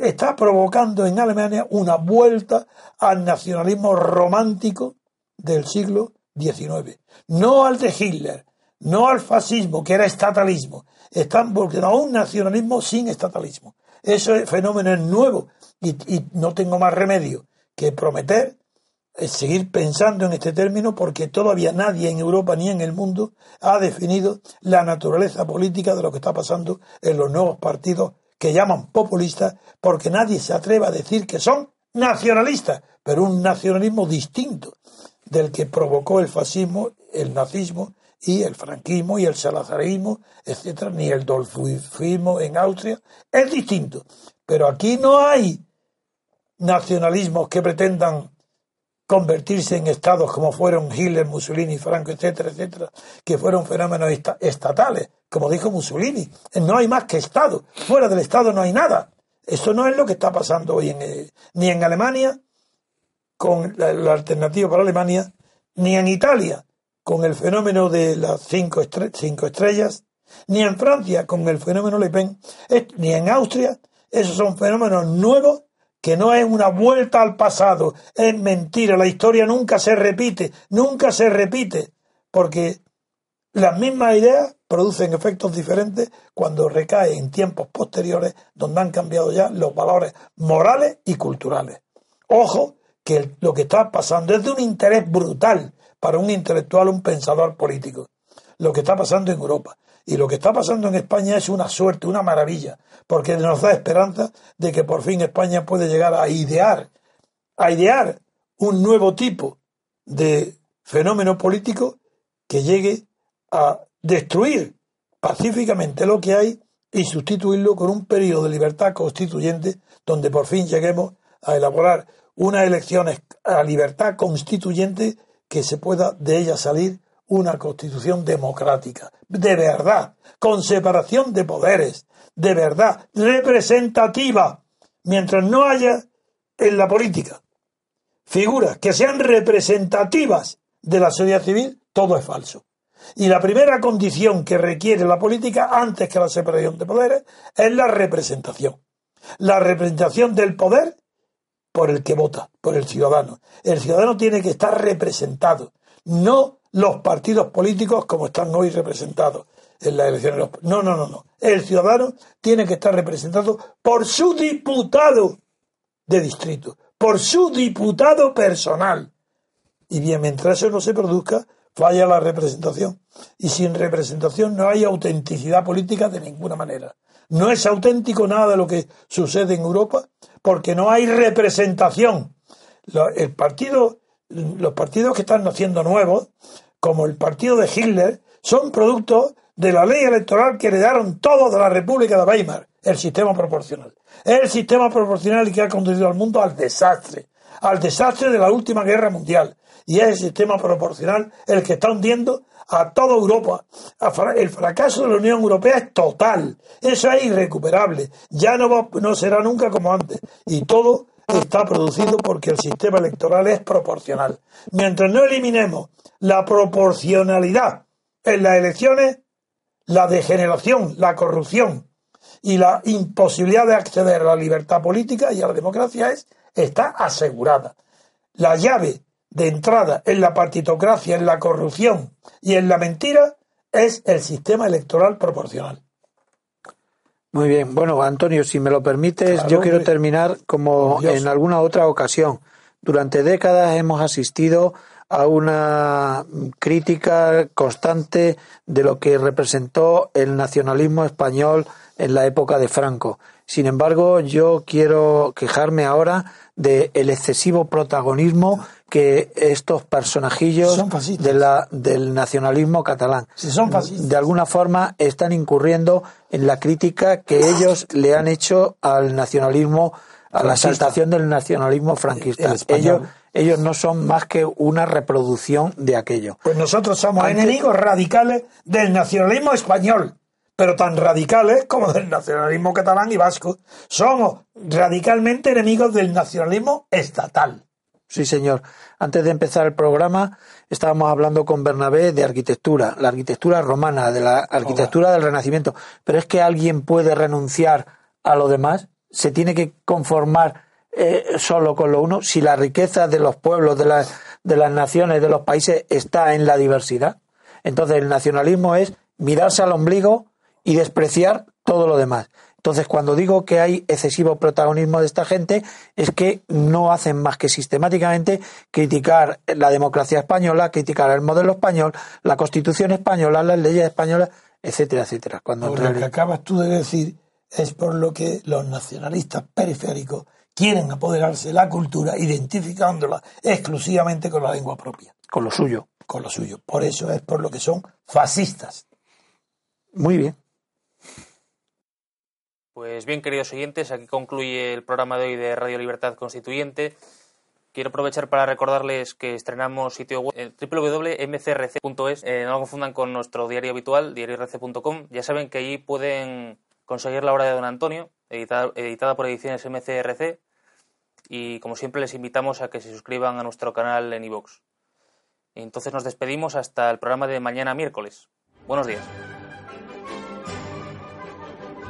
Speaker 4: está provocando en Alemania una vuelta al nacionalismo romántico del siglo XIX. No al de Hitler, no al fascismo, que era estatalismo. Están volviendo a un nacionalismo sin estatalismo. Ese fenómeno es nuevo y, no tengo más remedio que prometer es seguir pensando en este término porque todavía nadie en Europa ni en el mundo ha definido la naturaleza política de lo que está pasando en los nuevos partidos que llaman populistas porque nadie se atreve a decir que son nacionalistas, pero un nacionalismo distinto del que provocó el fascismo, el nazismo y el franquismo y el salazarismo, etcétera, ni el dolfismo en Austria, es distinto. Pero aquí no hay nacionalismos que pretendan convertirse en estados como fueron Hitler, Mussolini, Franco, etcétera, etcétera, que fueron fenómenos estatales, como dijo Mussolini. No hay más que Estado. Fuera del Estado no hay nada. Eso no es lo que está pasando hoy en, eh, ni en Alemania, con la, alternativa para Alemania, ni en Italia, con el fenómeno de las cinco, cinco estrellas, ni en Francia, con el fenómeno Le Pen, ni en Austria. Esos son fenómenos nuevos que no es una vuelta al pasado, es mentira, la historia nunca se repite, nunca se repite, porque las mismas ideas producen efectos diferentes cuando recaen en tiempos posteriores donde han cambiado ya los valores morales y culturales. Ojo, que lo que está pasando es de un interés brutal para un intelectual, un pensador político. lo que está pasando en Europa. Y lo que está pasando en España es una suerte, una maravilla, porque nos da esperanza de que por fin España puede llegar a idear, a idear un nuevo tipo de fenómeno político que llegue a destruir pacíficamente lo que hay y sustituirlo con un periodo de libertad constituyente donde por fin lleguemos a elaborar unas elecciones a libertad constituyente que se pueda de ella salir una constitución democrática, de verdad, con separación de poderes, de verdad, representativa, mientras no haya en la política figuras que sean representativas de la sociedad civil, todo es falso. Y la primera condición que requiere la política, antes que la separación de poderes, es la representación. La representación del poder por el que vota, por el ciudadano. El ciudadano tiene que estar representado, no los partidos políticos como están hoy representados en las elecciones. No, no, no, no. El ciudadano tiene que estar representado por su diputado de distrito, por su diputado personal. Y bien, mientras eso no se produzca, falla la representación. Y sin representación no hay autenticidad política de ninguna manera. No es auténtico nada de lo que sucede en Europa porque no hay representación. El partido, los partidos que están naciendo nuevos, como el partido de Hitler, son producto de la ley electoral que heredaron todos de la República de Weimar, el sistema proporcional. Es el sistema proporcional que ha conducido al mundo al desastre, al desastre de la última guerra mundial. Y es el sistema proporcional el que está hundiendo a toda Europa. El fracaso de la Unión Europea es total. Eso es irrecuperable. Ya no, no será nunca como antes. Y todo está producido porque el sistema electoral es proporcional. Mientras no eliminemos la proporcionalidad en las elecciones, la degeneración, la corrupción y la imposibilidad de acceder a la libertad política y a la democracia es, está asegurada. La llave de entrada en la partitocracia, en la corrupción y en la mentira es el sistema electoral proporcional.
Speaker 2: Muy bien. Bueno, Antonio, si me lo permites, yo quiero terminar como en alguna otra ocasión. Durante décadas hemos asistido a una crítica constante de lo que representó el nacionalismo español en la época de Franco. Sin embargo, yo quiero quejarme ahora del excesivo protagonismo que estos personajillos de la, del nacionalismo catalán. De alguna forma están incurriendo en la crítica que ellos le han hecho al nacionalismo, a la exaltación del nacionalismo franquista. Ellos, ellos no son más que una reproducción de aquello.
Speaker 4: Pues nosotros somos enemigos radicales del nacionalismo español pero tan radicales como del nacionalismo catalán y vasco. Somos radicalmente enemigos del nacionalismo estatal.
Speaker 2: Sí, señor. Antes de empezar el programa, estábamos hablando con Bernabé de arquitectura, la arquitectura romana, de la arquitectura del Renacimiento. Pero es que alguien puede renunciar a lo demás, se tiene que conformar eh, solo con lo uno. Si la riqueza de los pueblos, de, las de las naciones, de los países está en la diversidad, entonces el nacionalismo es mirarse al ombligo y despreciar todo lo demás. Entonces, cuando digo que hay excesivo protagonismo de esta gente, es que no hacen más que sistemáticamente criticar la democracia española, criticar el modelo español, la constitución española, las leyes españolas, etcétera, etcétera.
Speaker 4: Cuando lo que acabas tú de decir es por lo que los nacionalistas periféricos quieren apoderarse de la cultura identificándola exclusivamente con la lengua propia.
Speaker 2: Con lo suyo.
Speaker 4: Con lo suyo. Por eso es por lo que son fascistas.
Speaker 2: Muy bien.
Speaker 1: Pues bien, queridos oyentes, aquí concluye el programa de hoy de Radio Libertad Constituyente. Quiero aprovechar para recordarles que estrenamos sitio web www.mcrc.es. Eh, no lo confundan con nuestro diario habitual, diariorc.com. Ya saben que allí pueden conseguir la obra de Don Antonio, editada, editada por Ediciones MCRC. Y como siempre, les invitamos a que se suscriban a nuestro canal en iVoox. Entonces nos despedimos hasta el programa de mañana miércoles. Buenos días.